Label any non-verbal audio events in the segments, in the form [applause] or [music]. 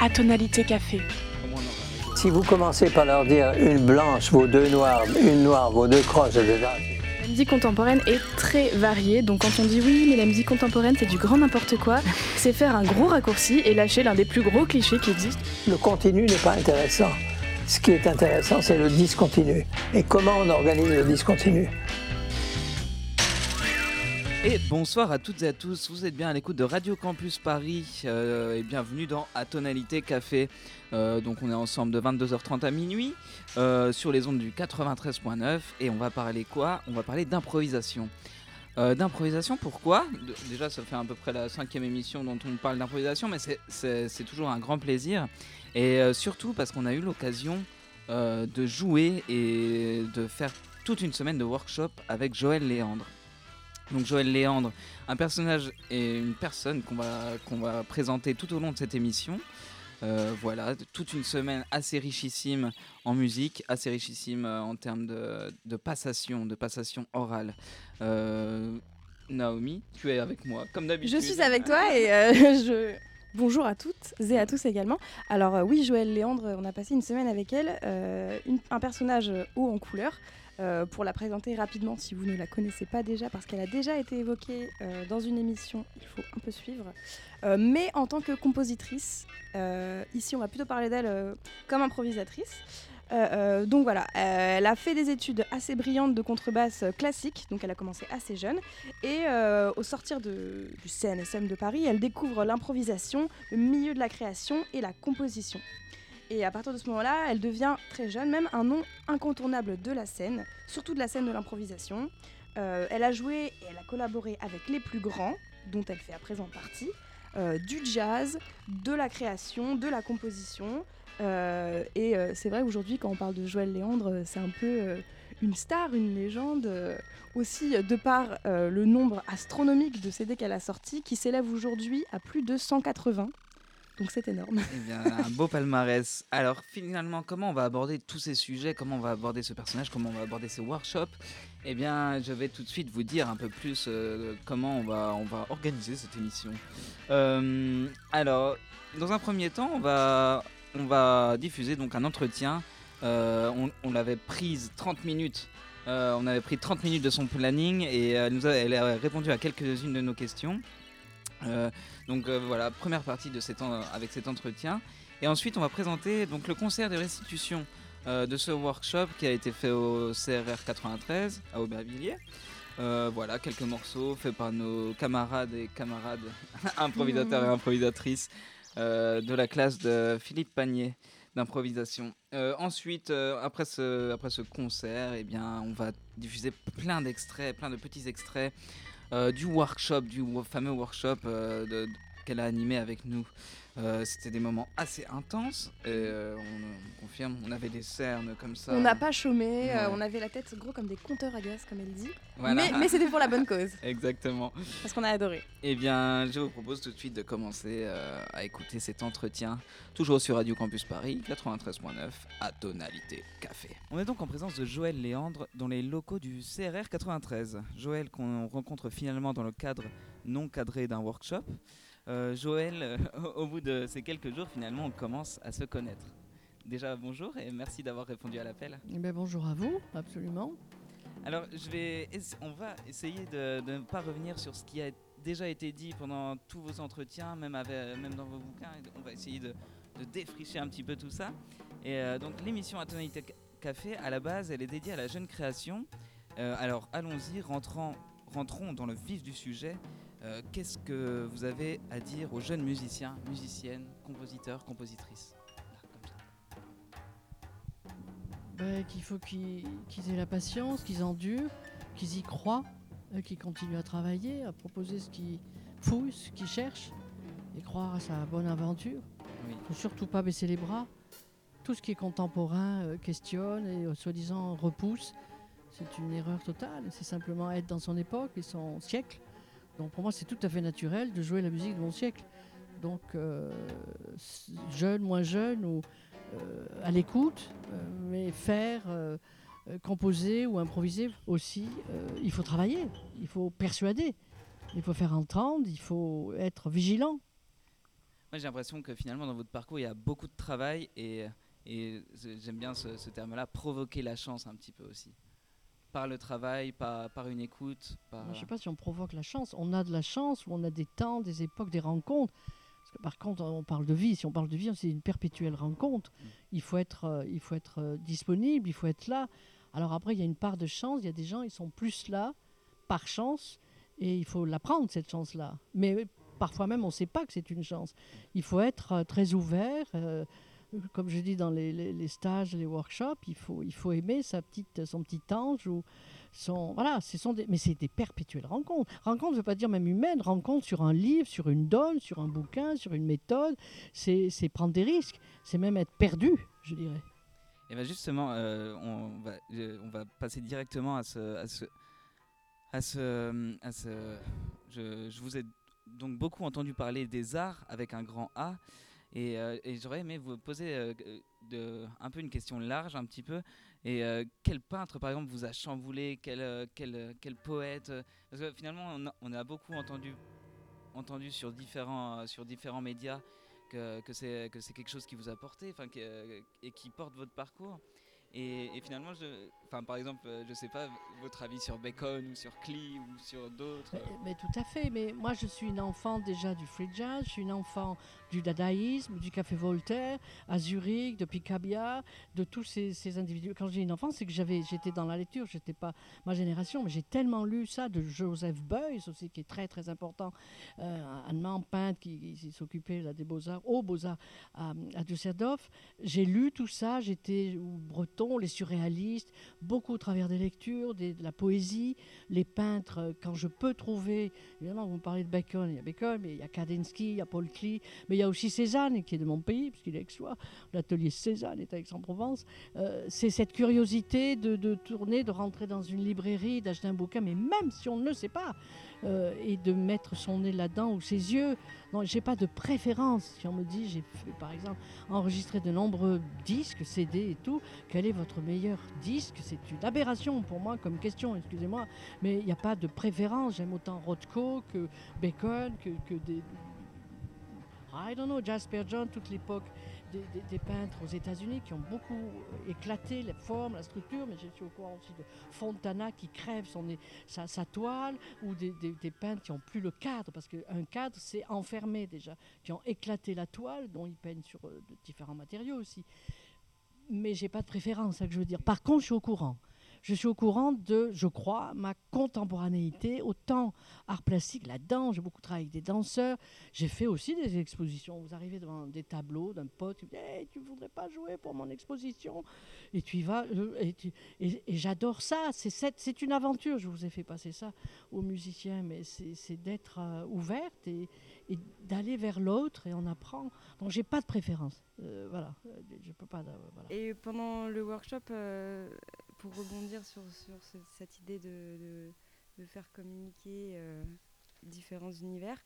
à tonalité café. Si vous commencez par leur dire une blanche vaut deux noires, une noire vaut deux crosses, etc. La musique contemporaine est très variée, donc quand on dit oui, mais la musique contemporaine c'est du grand n'importe quoi, c'est faire un gros raccourci et lâcher l'un des plus gros clichés qui existent. Le continu n'est pas intéressant. Ce qui est intéressant, c'est le discontinu. Et comment on organise le discontinu? Et bonsoir à toutes et à tous, vous êtes bien à l'écoute de Radio Campus Paris euh, et bienvenue dans Atonalité Café. Euh, donc on est ensemble de 22h30 à minuit euh, sur les ondes du 93.9 et on va parler quoi? On va parler d'improvisation. D'improvisation, pourquoi? Déjà ça fait à peu près la cinquième émission dont on parle d'improvisation mais c'est- toujours un grand plaisir et surtout parce qu'on a eu l'occasion de jouer et de faire toute une semaine de workshop avec Joël Léandre. Donc Joël Léandre, un personnage et une personne qu'on va, va présenter tout au long de cette émission. Euh, voilà, toute une semaine assez richissime en musique, assez richissime euh, en termes de, de passation, de passation orale. Euh, Naomi, tu es avec moi, comme d'habitude. Je suis avec toi et [laughs] je. Bonjour à toutes et à tous également. Alors oui, Joël Léandre, on a passé une semaine avec elle, un personnage haut en couleur. Euh, pour la présenter rapidement, si vous ne la connaissez pas déjà, parce qu'elle a déjà été évoquée euh, dans une émission, il faut un peu suivre. Euh, mais en tant que compositrice, ici on va plutôt parler d'elle comme improvisatrice. Donc voilà, elle a fait des études assez brillantes de contrebasse classique, donc elle a commencé assez jeune. Et au sortir du CNSM de Paris, elle découvre l'improvisation, le milieu de la création et la composition. Et à partir de ce moment-là, elle devient très jeune, même un nom incontournable de la scène, surtout de la scène de l'improvisation. Euh, elle a joué et elle a collaboré avec les plus grands, dont elle fait à présent partie, euh, du jazz, de la création, de la composition. Euh, et c'est vrai aujourd'hui, quand on parle de Joël Léandre, c'est un peu une star, une légende. aussi de par le nombre astronomique de CD qu'elle a sortis, qui s'élève aujourd'hui à plus de 180. Donc c'est énorme. Eh bien, un beau palmarès. Alors, finalement, comment on va aborder tous ces sujets? Comment on va aborder ce personnage? Comment on va aborder ces workshops Eh bien, je vais tout de suite vous dire un peu plus euh, comment on va, on va organiser cette émission. Euh, alors, dans un premier temps, on va, on va diffuser donc un entretien. Euh, on l'avait prise 30 minutes. On avait pris 30 minutes de son planning et elle a répondu à quelques-unes de nos questions. Euh, donc euh, voilà, première partie de cet en- avec cet entretien. Et ensuite, on va présenter donc, le concert de restitution euh, de ce workshop qui a été fait au CRR 93 à Aubervilliers. Voilà, quelques morceaux faits par nos camarades et camarades [laughs] improvisateurs et improvisatrices euh, de la classe de Philippe Panier d'improvisation. Ensuite, après, ce, après ce concert, eh bien, on va diffuser plein d'extraits, plein de petits extraits du workshop, du fameux workshop euh, qu'elle a animé avec nous. Euh, C'était des moments assez intenses. Et, euh, on, on confirme, on avait des cernes comme ça. On n'a pas chômé, euh, Ouais. on avait la tête gros comme des compteurs à gaz, comme elle dit. Voilà. Mais, mais c'était pour la bonne cause, [laughs] Exactement. parce qu'on a adoré. Eh bien, je vous propose tout de suite de commencer euh, à écouter cet entretien, toujours sur Radio Campus Paris, 93.9, à tonalité café. On est donc en présence de Joël Léandre dans les locaux du CRR 93. Joël qu'on rencontre finalement dans le cadre non cadré d'un workshop. Euh, Joël, euh, au bout de ces quelques jours, finalement, on commence à se connaître. Déjà, bonjour et merci d'avoir répondu à l'appel. Eh ben, bonjour à vous, absolument. Alors, je vais, on va essayer de, de ne pas revenir sur ce qui a déjà été dit pendant tous vos entretiens, même, avec- même dans vos bouquins. On va essayer de, de défricher un petit peu tout ça. Et euh, donc, l'émission à Tonalité Ca- Café, à la base, elle est dédiée à la jeune création. Euh, alors, allons-y, rentrons dans le vif du sujet. Euh, Qu'est-ce que vous avez à dire aux jeunes musiciens, musiciennes, compositeurs, compositrices. Ben, qu'il faut qu'ils aient la patience, qu'ils endurent, qu'ils y croient, euh, qu'ils continuent à travailler, à proposer ce qu'ils fouillent, ce qu'ils cherchent, et croire à sa bonne aventure. Oui. Il faut surtout pas baisser les bras. Tout ce qui est contemporain euh, questionne et soi-disant repousse. C'est une erreur totale. C'est simplement être dans son époque et son siècle. Donc pour moi, c'est tout à fait naturel de jouer la musique de mon siècle. Donc euh, jeune, moins jeune ou euh, à l'écoute, euh, mais faire, composer ou improviser aussi, il faut travailler, il faut persuader, il faut faire entendre, il faut être vigilant. Moi, j'ai l'impression que finalement, dans votre parcours, il y a beaucoup de travail et, j'aime bien ce terme-là, provoquer la chance un petit peu aussi. Par le travail, par, par une écoute. Par... Je ne sais pas si on provoque la chance. On a de la chance ou on a des temps, des époques, des rencontres. Parce que par contre, on parle de vie. Si on parle de vie, c'est une perpétuelle rencontre. Mm. Il faut être, euh, il faut être euh, disponible, il faut être là. Alors après, il y a une part de chance. Il y a des gens, ils sont plus là par chance et il faut la prendre, cette chance-là. Mais parfois même, on ne sait pas que c'est une chance. Il faut être euh, très ouvert. Comme je dis dans les, stages, les workshops, il faut, il faut aimer sa petite, son petit ange ou son, voilà, ce sont des, mais c'est des perpétuelles rencontres. Rencontre ne veut pas dire même humaine. Rencontre sur un livre, sur une donne, sur un bouquin, sur une méthode. C'est prendre des risques. C'est même être perdu, je dirais. Et bien justement, euh, on, va, euh, on va passer directement à ce... À ce, à ce, à ce je vous ai donc beaucoup entendu parler des arts avec un grand A. Et, euh, et j'aurais aimé vous poser euh, de, un peu une question large, un petit peu. Et euh, quel peintre, par exemple, vous a chamboulé? Quel, euh, euh, poète? Euh, Parce que finalement, on a, beaucoup entendu, sur, différents, euh, médias que, c'est que c'est quelque chose qui vous a porté euh, et qui porte votre parcours. Et finalement, je, enfin, par exemple, euh, je sais pas votre avis sur Bacon ou sur Klee ou sur d'autres. Mais, mais tout à fait. Mais moi, je suis une enfant déjà du free jazz. Je suis une enfant du dadaïsme, du café Voltaire, à Zurich, de Picabia, de tous ces, ces individus. Quand j'ai une enfant, c'est que j'avais, j'étais dans la lecture. J'étais pas ma génération, mais j'ai tellement lu ça de Joseph Beuys aussi, qui est très très important, euh, un allemand peintre qui, qui s'occupait là, des beaux arts, aux beaux arts à, à Düsseldorf. J'ai lu tout ça. J'étais breton, les surréalistes, beaucoup au travers des lectures, de la poésie, les peintres. euh, Quand je peux trouver, évidemment, vous parlez de Bacon, il y a Bacon, mais il y a Kandinsky, il y a Paul Klee, mais il y a aussi Cézanne qui est de mon pays, puisqu'il est aixois. L'atelier Cézanne est à Aix-en-Provence. Euh, c'est cette curiosité de, de tourner, de rentrer dans une librairie, d'acheter un bouquin, mais même si on ne le sait pas, euh, et de mettre son nez là-dedans ou ses yeux. J'ai pas de préférence. Si on me dit, j'ai par exemple enregistré de nombreux disques, CD et tout, quel est votre meilleur disque? C'est une aberration pour moi comme question, excusez-moi, mais il n'y a pas de préférence. J'aime autant Rothko que Bacon, que, que des. I don't know, Jasper John, toute l'époque des, peintres aux États-Unis qui ont beaucoup euh, éclaté la forme, la structure, mais je suis au courant aussi de Fontana qui crève son, sa, toile, ou des, peintres qui n'ont plus le cadre, parce qu'un cadre, c'est enfermé déjà, qui ont éclaté la toile, dont ils peignent sur euh, différents matériaux aussi. Mais j'ai pas de préférence, c'est ça que je veux dire. Par contre, je suis au courant. Je suis au courant de, je crois, ma contemporanéité, autant art plastique, la danse, j'ai beaucoup travaillé avec des danseurs, j'ai fait aussi des expositions. Vous arrivez devant des tableaux d'un pote, qui me dit Hey, tu voudrais pas jouer pour mon exposition? Et tu y vas, euh, et, tu- j'adore ça. C'est une aventure. Je vous ai fait passer ça aux musiciens, mais c'est d'être euh, ouverte et, d'aller vers l'autre et on apprend. Donc j'ai pas de préférence. Euh, voilà, je peux pas. Et pendant le workshop, pour rebondir sur, sur ce- cette idée de, faire communiquer euh, différents univers,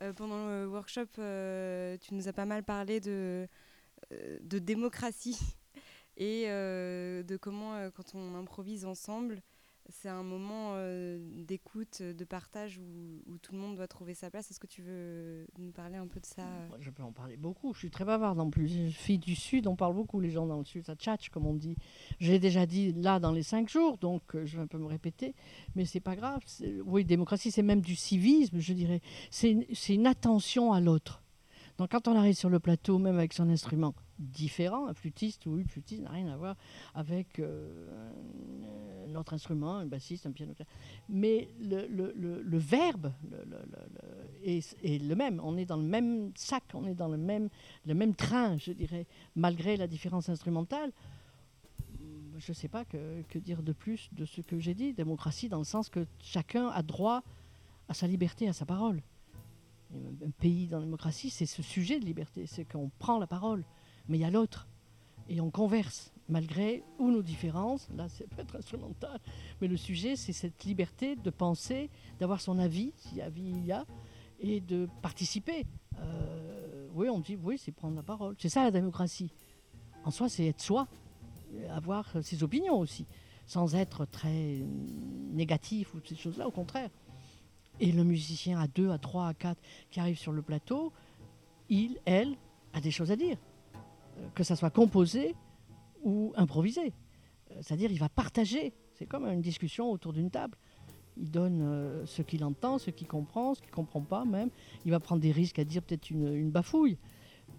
euh, pendant le workshop, euh, tu nous as pas mal parlé de, démocratie [laughs] et de comment, quand on improvise ensemble, c'est un moment euh, d'écoute, de partage où, tout le monde doit trouver sa place. Est-ce que tu veux nous parler un peu de ça euh? Je peux en parler beaucoup. Je suis très bavarde en plus. Je suis fille du Sud, on parle beaucoup, les gens dans le Sud. Ça tchatche, comme on dit. J'ai déjà dit là dans les cinq jours, donc euh, je vais un peu me répéter. Mais c'est pas grave. Oui, démocratie, c'est même du civisme, je dirais. C'est une attention à l'autre. Donc quand on arrive sur le plateau, même avec son instrument différent, un flûtiste ou une flûtiste n'a rien à voir avec euh, un, autre instrument, un bassiste, un piano. Mais le, verbe est, le même. On est dans le même sac, on est dans le même, train, je dirais, malgré la différence instrumentale. Je ne sais pas que dire de plus de ce que j'ai dit. Démocratie dans le sens que chacun a droit à sa liberté, à sa parole. Un- pays dans la démocratie, c'est ce sujet de liberté, c'est qu'on prend la parole, mais il y a l'autre. Et on converse, malgré ou nos différences, là c'est [laughs] peut-être instrumental, mais le sujet c'est cette liberté de penser, d'avoir son avis, si avis il y a, et de participer. Euh, oui, on dit, oui, c'est prendre la parole. C'est ça la démocratie. En soi, c'est être soi, avoir ses opinions aussi, sans être très négatif ou ces choses-là, au contraire. Et le musicien à deux, à trois, à quatre qui arrive sur le plateau, il, elle, a des choses à dire, euh, que ça soit composé ou improvisé. Euh, C'est-à-dire, il va partager. C'est comme une discussion autour d'une table. Il donne euh, ce qu'il entend, ce qu'il comprend, ce qu'il ne comprend pas même. Il va prendre des risques à dire peut-être une, une bafouille.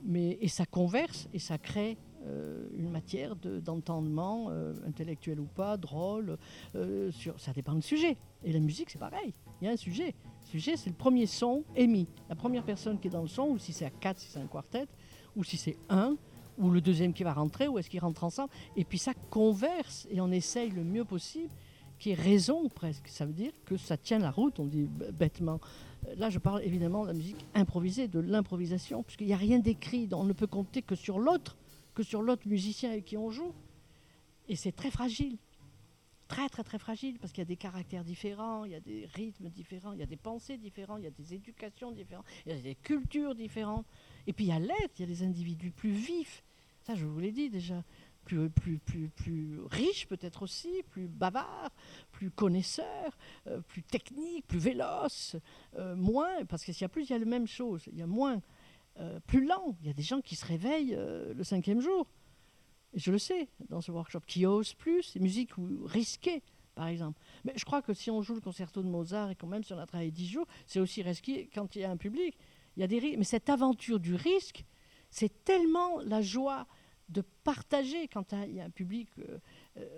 Mais, et ça converse et ça crée euh, une matière de- d'entendement, euh, intellectuel ou pas, drôle. euh, ça dépend du sujet. Et la musique, c'est pareil. Il y a un sujet. Le sujet, c'est le premier son émis. La première personne qui est dans le son, ou si c'est à quatre, si c'est un quartet, ou si c'est un, ou le deuxième qui va rentrer, ou est-ce qu'ils rentrent ensemble. Et puis ça converse et on essaye le mieux possible qu'il y ait raison presque. Ça veut dire que ça tient la route, on dit bêtement. Là, je parle évidemment de la musique improvisée, de l'improvisation, puisqu'il n'y a rien d'écrit. On ne peut compter que sur l'autre, que sur l'autre musicien avec qui on joue. Et c'est très fragile. Très, très, très fragile, parce qu'il y a des caractères différents, il y a des rythmes différents, il y a des pensées différentes, il y a des éducations différentes, il y a des cultures différentes. Et puis il y a l'être, il y a des individus plus vifs. Ça, je vous l'ai dit déjà. Plus, plus, plus, plus riches peut-être aussi, plus bavards, plus connaisseurs, euh, plus techniques, plus véloces, euh, moins, parce que s'il y a plus, il y a la même chose, il y a moins, euh, plus lent. Il y a des gens qui se réveillent euh, le cinquième jour. Et je le sais dans ce workshop, qui osent plus, des musiques ou- risquées, par exemple. Mais je crois que si on joue le concerto de Mozart et quand même si on a travaillé dix jours, c'est aussi risqué quand il y a un public. Il y a des. Mais cette aventure du risque, c'est tellement la joie de partager quand il y a un public. euh,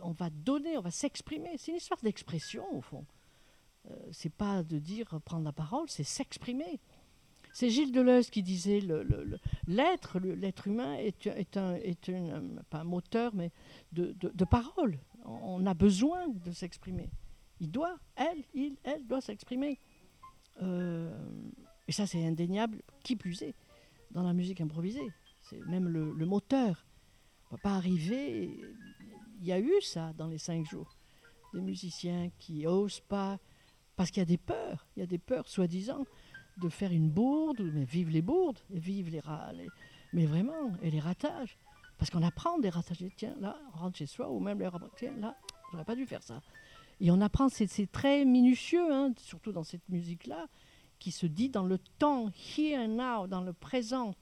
on va donner, on va s'exprimer. C'est une histoire d'expression, au fond. C'est pas de dire prendre la parole, c'est s'exprimer. C'est Gilles Deleuze qui disait l'être, l'être humain est, un, moteur, mais de, parole. On a besoin de s'exprimer. Il doit, elle, il, elle doit s'exprimer. Euh, et ça, c'est indéniable, qui plus est, dans la musique improvisée. C'est même le, le moteur. On ne va pas arriver. Il y a eu ça dans les cinq jours. Des musiciens qui osent pas, parce qu'il y a des peurs. Il y a des peurs, soi-disant, de faire une bourde, mais vive les bourdes, et vive les, les- mais vraiment, et les ratages. Parce qu'on apprend des ratages. Tiens, là, on rentre chez soi, ou même les. Tiens, là, j'aurais pas dû faire ça. Et on apprend, c'est très minutieux, hein, surtout dans cette musique-là, qui se dit dans le temps, here and now, dans le présent.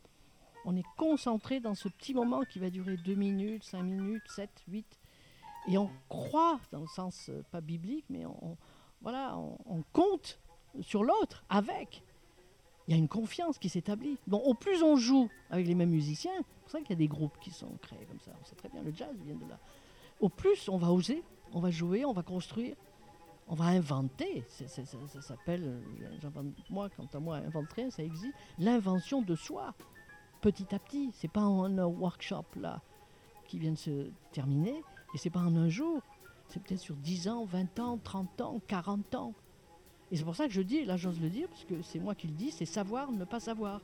On est concentré dans ce petit moment qui va durer 2 minutes, 5 minutes, 7, 8. Et on croit, dans le sens euh, pas biblique, mais on, voilà, on compte sur l'autre, avec. Il y a une confiance qui s'établit. Bon, au plus on joue avec les mêmes musiciens, c'est pour ça qu'il y a des groupes qui sont créés comme ça. On sait très bien, le jazz vient de là. Au plus on va oser, on va jouer, on va construire, on va inventer. Ça s'appelle, moi, quant à moi, inventer, ça existe, l'invention de soi, petit à petit. C'est pas en un workshop là qui vient de se terminer, et c'est pas en un jour. C'est peut-être sur 10 ans, 20 ans, 30 ans, 40 ans. Et c'est pour ça que je dis, là j'ose le dire, parce que c'est moi qui le dis, c'est savoir ne pas savoir.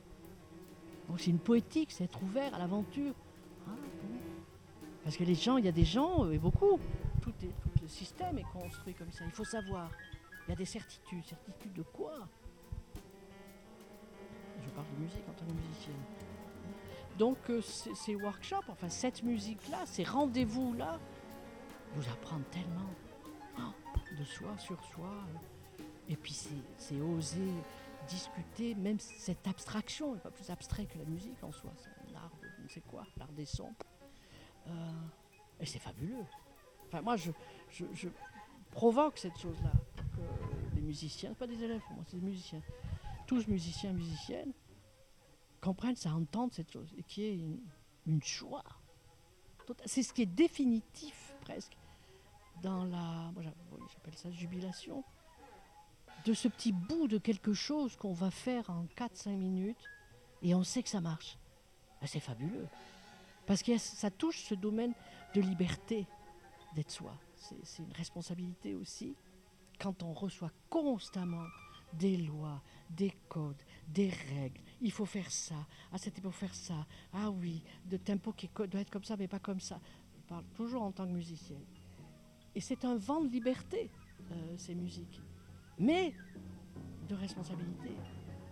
Donc c'est une poétique, c'est être ouvert à l'aventure. Ah. Parce que les gens, il y a des gens, euh, et beaucoup, tout, le système est construit comme ça. Il faut savoir. Il y a des certitudes. Certitudes de quoi? Je parle de musique en tant que musicienne. Donc euh, ces, workshops, enfin cette musique-là, ces rendez-vous-là, vous apprendre tellement oh, de soi sur soi. euh. Et puis c'est oser discuter, même cette abstraction pas plus abstrait que la musique en soi. C'est l'art de je ne sais quoi, l'art des sons. Euh, et c'est fabuleux. Enfin, moi, je, provoque cette chose-là. Que les musiciens, pas des élèves moi, c'est des musiciens. Tous musiciens, musiciennes, comprennent ça, entendent cette chose. Et qu'il y ait une, une joie. C'est ce qui est définitif, presque, dans la. Moi, j'appelle ça jubilation. De ce petit bout de quelque chose qu'on va faire en 4-5 minutes et on sait que ça marche. Ben, c'est fabuleux. Parce que ça touche ce domaine de liberté d'être soi. C'est une responsabilité aussi. Quand on reçoit constamment des lois, des codes, des règles, il faut faire ça, ah c'était pour faire ça, ah oui, de tempo qui doit être comme ça mais pas comme ça. Je parle toujours en tant que musicienne. Et c'est un vent de liberté, euh, ces musiques. Mais de responsabilité.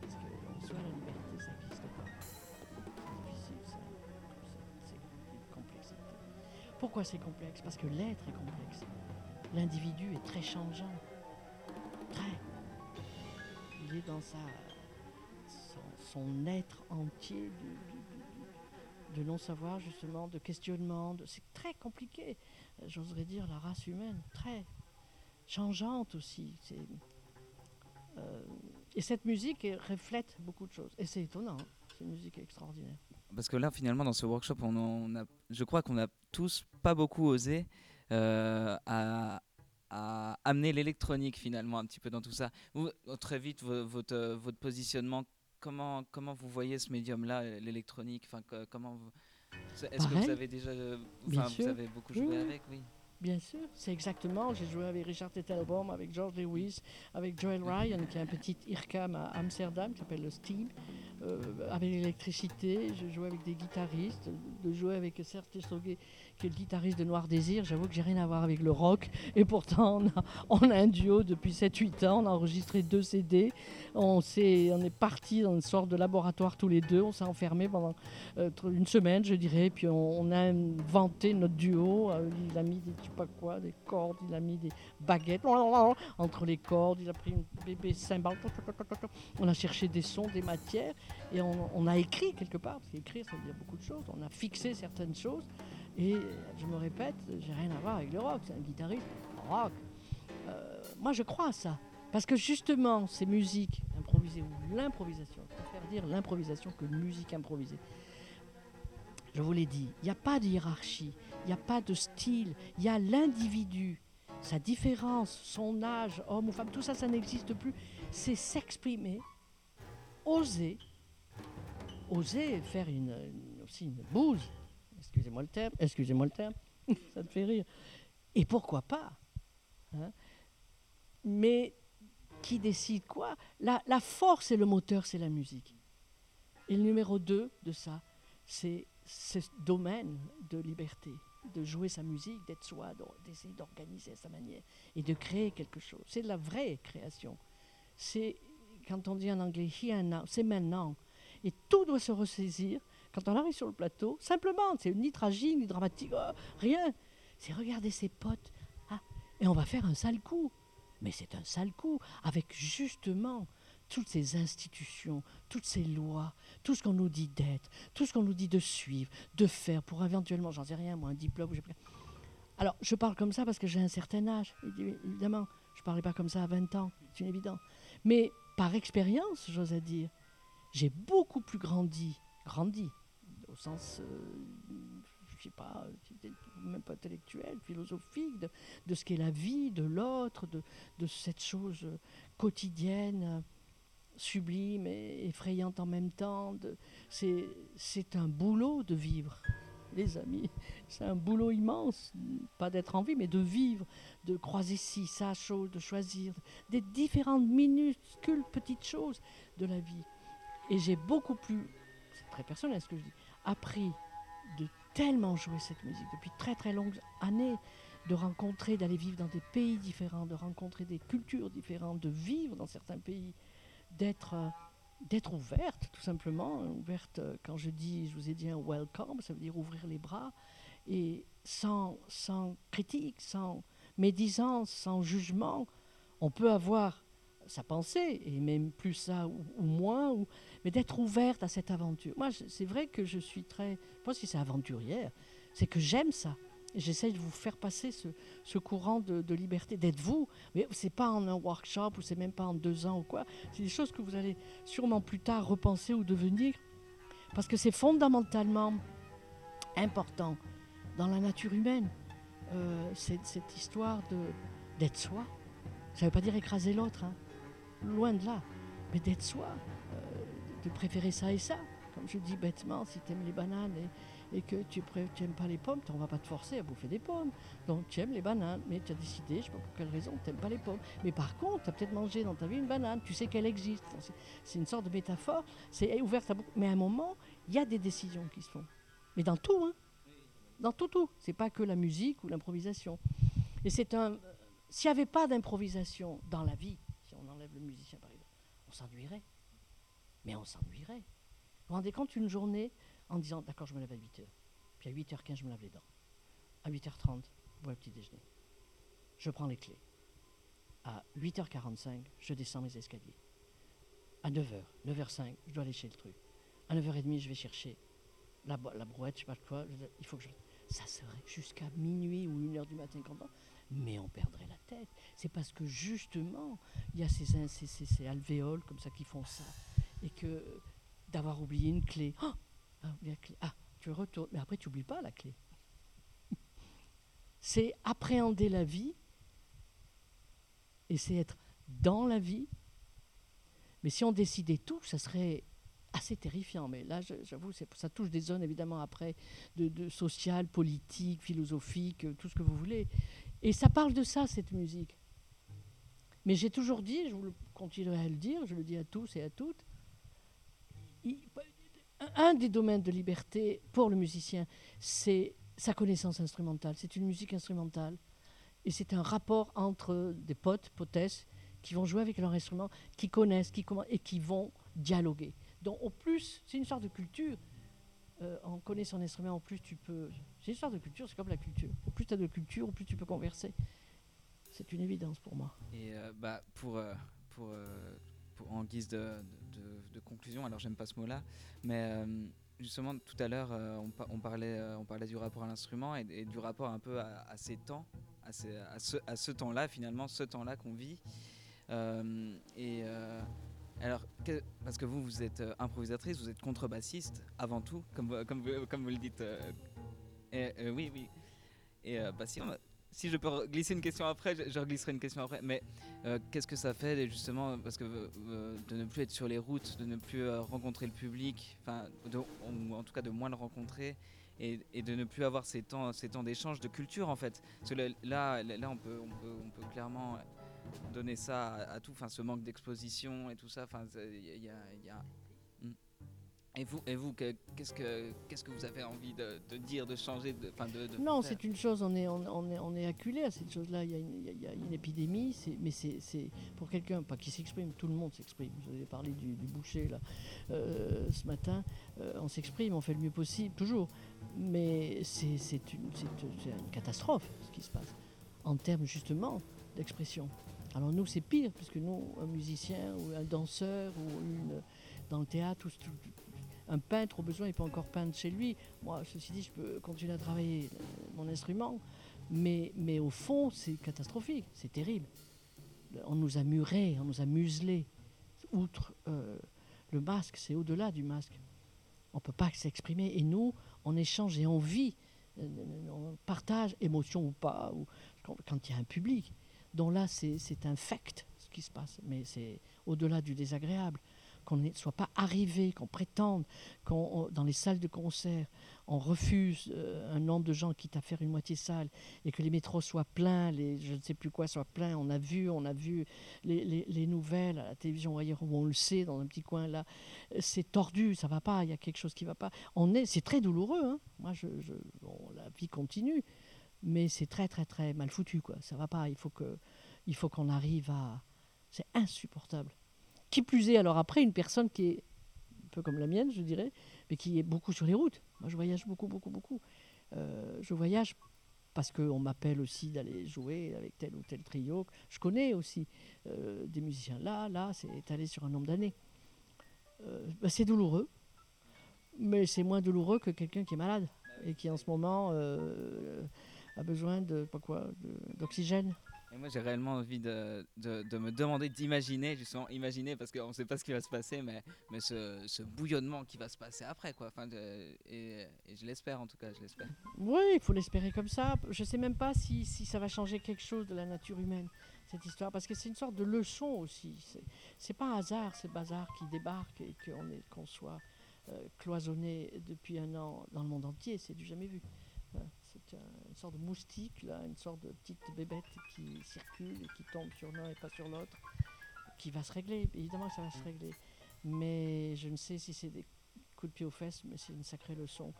Parce qu'en soi, la liberté, ça n'existe pas. C'est difficile, ça. C'est- complexité. Pourquoi c'est complexe? Parce que l'être est complexe. L'individu est très changeant. Très. Il est dans sa, son, être entier de, non-savoir, justement, de questionnement. c'est très compliqué, j'oserais dire, la race humaine, très changeante aussi. Et cette musique reflète beaucoup de choses. Et c'est étonnant, hein. c'est une musique extraordinaire. Parce que là, finalement, dans ce workshop, on, a, je crois qu'on a tous pas beaucoup osé euh, à, amener l'électronique finalement un petit peu dans tout ça. Vous, très vite, votre, votre positionnement, comment, comment vous voyez ce médium-là, l'électronique? Enfin, comment Est-ce que vous avez déjà enfin, vous avez beaucoup joué avec oui. Bien sûr, c'est exactement. J'ai joué avec Richard Tettelbaum, avec George Lewis, avec Joel Ryan, qui a un petit IRCAM à Amsterdam qui s'appelle le Steam. Euh, avec l'électricité, je jouais avec des guitaristes, de jouer avec Serge Testroguet, qui est le guitariste de Noir Désir. J'avoue que j'ai rien à voir avec le rock, et pourtant on a, un duo depuis 7-8 ans, on a enregistré deux CD, on, est, on est parti dans une sorte de laboratoire tous les deux, on s'est enfermés pendant euh, une semaine, je dirais, puis on, a inventé notre duo, euh, il a mis des, sais pas quoi, des cordes, il a mis des baguettes entre les cordes, il a pris une bébé cymbale, on a cherché des sons, des matières, et on, a écrit quelque part, parce qu'écrire ça veut dire beaucoup de choses, on a fixé certaines choses, et je me répète, j'ai rien à voir avec le rock, c'est un guitariste rock. Euh, moi je crois à ça, parce que justement ces musiques improvisées, ou l'improvisation, je préfère dire l'improvisation que musique improvisée, je vous l'ai dit, il n'y a pas de hiérarchie, il n'y a pas de style, il y a l'individu, sa différence, son âge, homme ou femme, tout ça, ça n'existe plus. C'est s'exprimer, oser, oser faire une, aussi une bouse, excusez-moi le terme, excusez-moi le terme, [laughs] ça te fait rire. Et pourquoi pas hein Mais qui décide quoi? La, la, force et le moteur, c'est la musique. Et le numéro 2 de ça, c'est ce domaine de liberté, de jouer sa musique, d'être soi, d'essayer d'organiser à sa manière et de créer quelque chose. C'est la vraie création. C'est, quand on dit en anglais here and now, c'est maintenant. Et tout doit se ressaisir quand on arrive sur le plateau, simplement, c'est ni tragique, ni dramatique, oh, rien. C'est regarder ses potes. Ah, et on va faire un sale coup. Mais c'est un sale coup, avec justement toutes ces institutions, toutes ces lois, tout ce qu'on nous dit d'être, tout ce qu'on nous dit de suivre, de faire, pour éventuellement, j'en sais rien, moi, un diplôme. Alors, je parle comme ça parce que j'ai un certain âge, évidemment. Je ne parlais pas comme ça à 20 ans, c'est une évidence. Mais par expérience, j'ose dire, j'ai beaucoup plus grandi, grandi, au sens, euh, je sais pas, même pas intellectuel, philosophique, de, ce qu'est la vie, de l'autre, de, de, cette chose quotidienne, sublime et effrayante en même temps. C'est un boulot de vivre, les amis. C'est un boulot immense, pas d'être en vie, mais de vivre, de croiser ci, ça, chose, de choisir, des différentes minuscules petites choses de la vie. Et j'ai beaucoup plus, c'est très personnel ce que je dis, appris de tellement jouer cette musique depuis très très longues années, de rencontrer, d'aller vivre dans des pays différents, de rencontrer des cultures différentes, de vivre dans certains pays, d'être euh, d'être ouverte tout simplement, ouverte euh, quand je dis, je vous ai dit un welcome, ça veut dire ouvrir les bras et sans, sans critique, sans médisance, sans jugement, on peut avoir sa pensée, et même plus ça ou, moins, ou, mais d'être ouverte à cette aventure. Moi, c'est vrai que je suis très, pense que c'est aventurière, c'est que j'aime ça. J'essaye de vous faire passer ce, courant de, liberté, d'être vous. Mais c'est pas en un workshop ou c'est même pas en deux ans ou quoi. C'est des choses que vous allez sûrement plus tard repenser ou devenir. Parce que c'est fondamentalement important dans la nature humaine, euh, cette, histoire d'être soi. Ça ne veut pas dire écraser l'autre. Hein loin de là. Mais d'être soi, euh, de préférer ça et ça. Comme je dis bêtement, si tu aimes les bananes et, que tu n'aimes pas les pommes, on ne va pas te forcer à bouffer des pommes. Donc tu aimes les bananes, mais tu as décidé, je ne sais pas pour quelle raison, tu n'aimes pas les pommes. Mais par contre, tu as peut-être mangé dans ta vie une banane, tu sais qu'elle existe. C'est une sorte de métaphore, c'est ouvert à beaucoup. Mais à un moment, il y a des décisions qui se font. Mais dans tout, hein. Dans tout, tout. C'est pas que la musique ou l'improvisation. Et c'est un. S'il n'y avait pas d'improvisation dans la vie, on enlève le musicien par exemple, on s'ennuierait. Mais on s'ennuierait. Vous vous rendez compte une journée en disant d'accord, je me lève à 8h, puis à 8h15, je me lave les dents. À 8h30, je bois le petit déjeuner. Je prends les clés. À 8h45, je descends mes escaliers. à 9h, 9h05, je dois aller chez le truc. À 9h30, je vais chercher la, brouette, je sais pas quoi. Il faut que je. Ça serait jusqu'à minuit ou 1h du matin quand on. Mais on perdrait la tête. C'est parce que justement, il y a ces- ces alvéoles comme ça qui font ça. Et que d'avoir oublié une clé. Oh ah. Ah, tu retournes. Mais après, tu n'oublies pas la clé. [laughs] C'est appréhender la vie et c'est être dans la vie. Mais si on décidait tout, ça serait assez terrifiant. Mais là, j'avoue, ça touche des zones évidemment après de, sociales, politiques, philosophiques, euh, tout ce que vous voulez. Et ça parle de ça, cette musique. Mais j'ai toujours dit, je vous continuerai à le dire, je le dis à tous et à toutes, un- des domaines de liberté pour le musicien, c'est sa connaissance instrumentale. C'est une musique instrumentale. Et c'est un rapport entre des potes, potesses, qui vont jouer avec leur instrument, qui connaissent, qui et qui vont dialoguer. Donc au plus, c'est une sorte de culture. Euh, on connaît son instrument, en plus tu peux... C'est une sorte de culture, c'est comme la culture. Au plus tu as de culture, au plus tu peux converser. C'est une évidence pour moi. Et euh, bah, pour, euh, pour, euh, pour- en guise de- de- conclusion, alors j'aime pas ce mot-là, mais euh, justement tout à l'heure euh, on, pa- on parlait, euh, on parlait du rapport à l'instrument et, du rapport un peu à, ces temps, à, ce, à ce temps-là finalement, ce temps-là qu'on vit. Et alors, parce que vous, vous êtes improvisatrice, vous êtes contrebassiste avant tout, comme, comme, comme vous le dites. et, oui, oui. Et bah, si, on si je peux glisser une question après, je, je reglisserai une question après. Mais euh, qu'est-ce que ça fait justement parce que euh, de ne plus être sur les routes, de ne plus euh, rencontrer le public, enfin, ou en tout cas de moins le rencontrer. Et, de ne plus avoir ces temps, ces temps d'échange de culture en fait. Parce que là, là, on peut, on peut, on peut clairement donner ça à, tout, enfin ce manque d'exposition et tout ça. Enfin, il y a. Et vous, et vous, que- qu'est-ce que, qu'est-ce que vous avez envie de, de dire, de changer, de, de, de Non, c'est une chose, on est, on, on est, on est acculé à cette chose-là. Il y a une, il y a- il y a une épidémie, c'est- mais c'est c'est pour quelqu'un, pas qui s'exprime, tout le monde s'exprime. Vous avez parlé du, du boucher là, euh, ce matin. Euh, on s'exprime, on fait le mieux possible, toujours. Mais c'est c'est une, c'est- c'est une catastrophe ce qui se passe en termes justement d'expression. Alors nous, c'est pire, puisque nous, un musicien ou un danseur ou une, dans le théâtre, ou tout- un peintre au besoin, il peut encore peindre chez lui. Moi, ceci dit, je peux continuer à travailler euh, mon instrument, mais, mais au fond, c'est catastrophique, c'est terrible. On nous a murés, on nous a muselés. Outre euh, le masque, c'est au-delà du masque. On ne peut pas s'exprimer. Et nous, on échange et on vit, euh, on partage, émotion ou pas, ou quand il y a un public. Donc là, c'est fact, ce qui se passe. Mais c'est au-delà du désagréable qu'on ne soit pas arrivé, qu'on prétende, qu'on, on- dans les salles de concert, on refuse euh, un nombre de gens quitte à faire une moitié salle et que les métros soient pleins, les je ne sais plus quoi soient pleins. On a vu, on a vu les, les- les nouvelles à la télévision ailleurs où on le sait dans un petit coin là. C'est tordu, ça va pas. Il y a quelque chose qui va pas. On est, c'est très douloureux. hein. Moi, je- bon, la vie continue, mais c'est très très très mal foutu quoi. Ça va pas. Il faut que, il faut qu'on arrive à. C'est insupportable. Qui plus est, alors après, une personne qui est un peu comme la mienne, je dirais, mais qui est beaucoup sur les routes. Moi, je voyage beaucoup, beaucoup, beaucoup. Euh, je voyage parce qu'on m'appelle aussi d'aller jouer avec tel ou tel trio. Je connais aussi euh, des musiciens. Là, là, c'est étalé sur un nombre d'années. Euh, bah, c'est douloureux, mais c'est moins douloureux que quelqu'un qui est malade et qui en ce moment a besoin de pas quoi, d'oxygène. Et moi, j'ai réellement envie de, de, me demander, d'imaginer, justement, imaginer, parce qu'on ne sait pas ce qui va se passer, mais, mais ce, ce bouillonnement qui va se passer après, quoi. Et, je l'espère, en tout cas, je l'espère. Oui, il faut l'espérer comme ça. Je ne sais même pas si, si ça va changer quelque chose de la nature humaine, cette histoire, parce que c'est une sorte de leçon aussi. C'est- C'est pas un hasard, ce bazar qui débarque et qu'on qu'on soit euh, cloisonné depuis un an dans le monde entier. C'est du jamais vu. Une sorte de moustique, là, une sorte de petite bébête qui circule et qui tombe sur l'un et pas sur l'autre, qui va se régler. Évidemment ça va se régler. Mais je ne sais si c'est des coups de pied aux fesses, mais c'est une sacrée leçon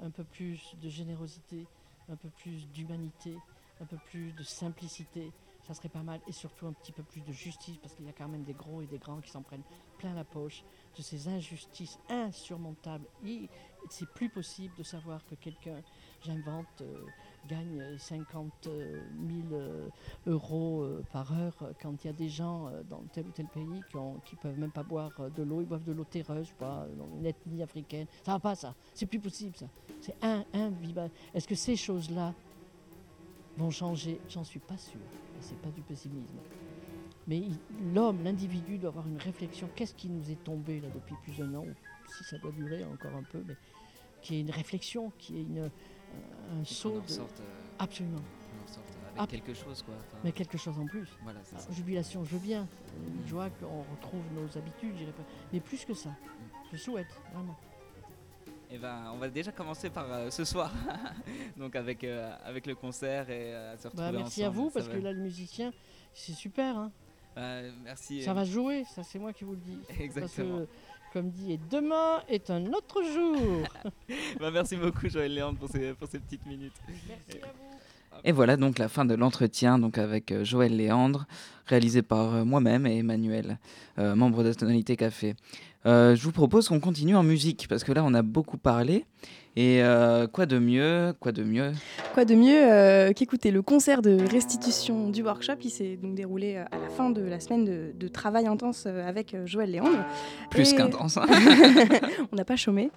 un peu plus de générosité, un peu plus d'humanité, un peu plus de simplicité, Ça serait pas mal. Et surtout un petit peu plus de justice, parce qu'il y a quand même des gros et des grands qui s'en prennent plein la poche de ces injustices insurmontables. C'est plus possible de savoir que quelqu'un, j'invente, euh, gagne 50 000 euh, euros euh, par heure quand il y a des gens dans tel ou tel pays qui ne peuvent même pas boire de l'eau, ils boivent de l'eau terreuse, pas, dans une ethnie africaine. Ça va pas ça, c'est plus possible ça. C'est un, invivable. Est-ce que ces choses-là vont changer? J'en suis pas sûr. Et c'est pas du pessimisme. Mais l'homme, l'individu doit avoir une réflexion. Qu'est-ce qui nous est tombé là depuis plus d'un an, si ça doit durer encore un peu, mais qui est une réflexion, qui est une, euh, un saut de... sorte, euh, Absolument. sorte avec Ah. quelque chose, quoi. Enfin, Mais quelque chose en plus. Voilà, ça. Jubilation, je veux bien. Une joie qu'on retrouve nos habitudes, je dirais pas. Mais plus que ça. Je souhaite, vraiment. Eh ben, on va déjà commencer par euh, ce soir, [laughs] donc avec, euh, avec le concert et euh, se retrouver Bah, merci à vous, parce va. que là, le musicien, c'est super. Hein. Euh, merci. Ça va se jouer, ça c'est moi qui vous le dis. [laughs] Parce Exactement. que, comme dit, et demain est un autre jour. [laughs] Bah, merci beaucoup Joël Léandre pour ces, pour ces petites minutes. merci à vous. Et voilà donc la fin de l'entretien donc avec euh, Joël Léandre, réalisé par euh, moi-même et Emmanuel, euh, membre de Tonalité Café. Euh, je vous propose qu'on continue en musique parce que là on a beaucoup parlé et euh, quoi de mieux, quoi de mieux Quoi de mieux euh, qu'écouter le concert de restitution du workshop Il s'est donc déroulé euh, à la fin de la semaine de, de travail intense avec Joël Léandre. Plus Et- qu'intense. hein. [laughs] [laughs] on n'a pas chômé.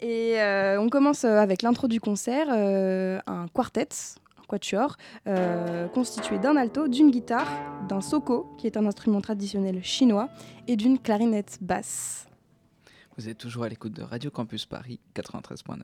Et euh, on commence avec l'intro du concert, un quartet, un quatuor, euh, constitué d'un alto, d'une guitare, d'un soko, qui est un instrument traditionnel chinois, et d'une clarinette basse. Vous êtes toujours à l'écoute de Radio Campus Paris 93.9.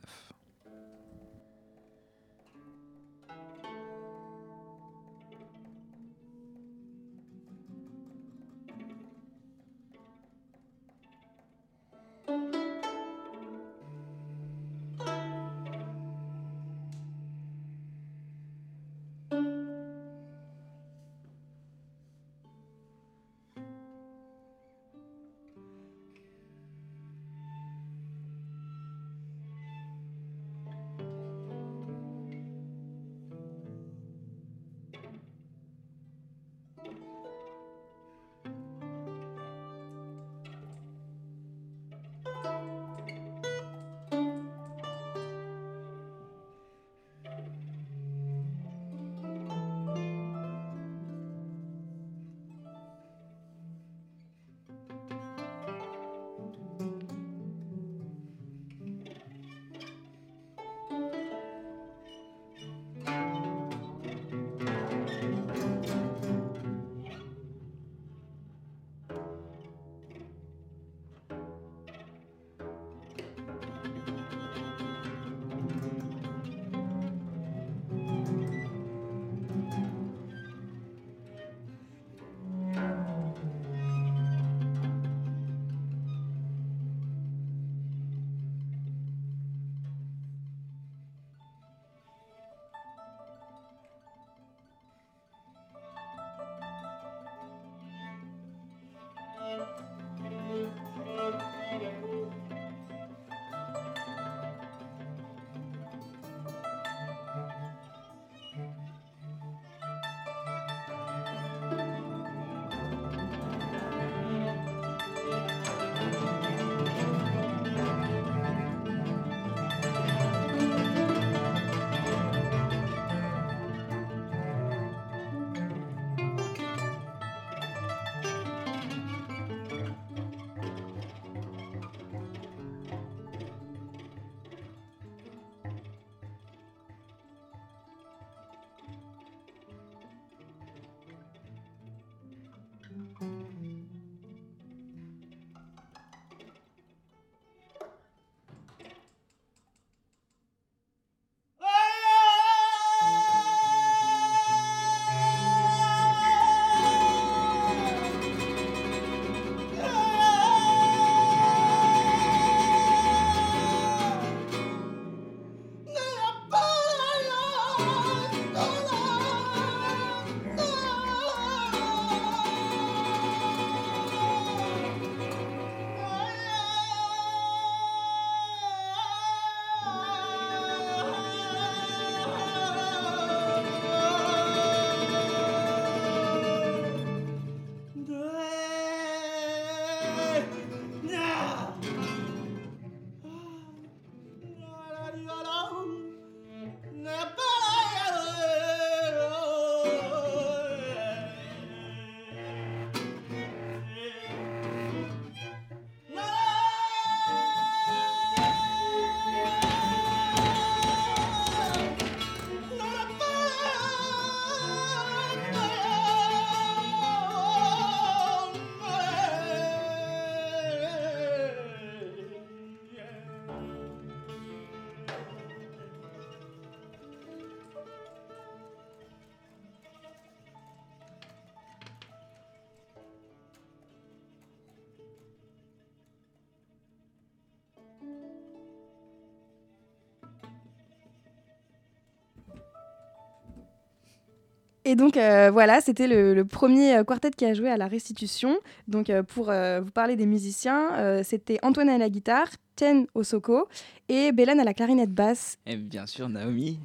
Et donc euh, voilà, c'était le, le premier euh, quartet qui a joué à la restitution. Donc euh, pour euh, vous parler des musiciens, euh, c'était Antoine à la guitare, Ten au soko et Bélane à la clarinette basse. Et bien sûr, Naomi.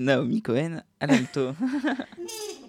Naomi Cohen à l'alto. [laughs]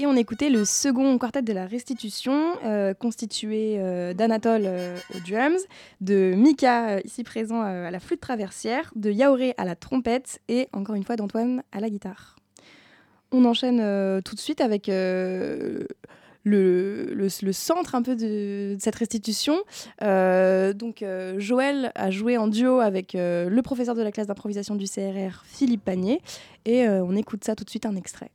Et on écoutait le second quartet de la restitution, euh, constitué euh, d'Anatole euh, aux drums, de Mika, euh, ici présent à la flûte traversière, de Yaoré à la trompette et encore une fois d'Antoine à la guitare. On enchaîne tout de suite avec le, centre un peu de, de cette restitution. Donc Joël a joué en duo avec le professeur de la classe d'improvisation du CRR, Philippe Panier, et on écoute ça tout de suite un extrait.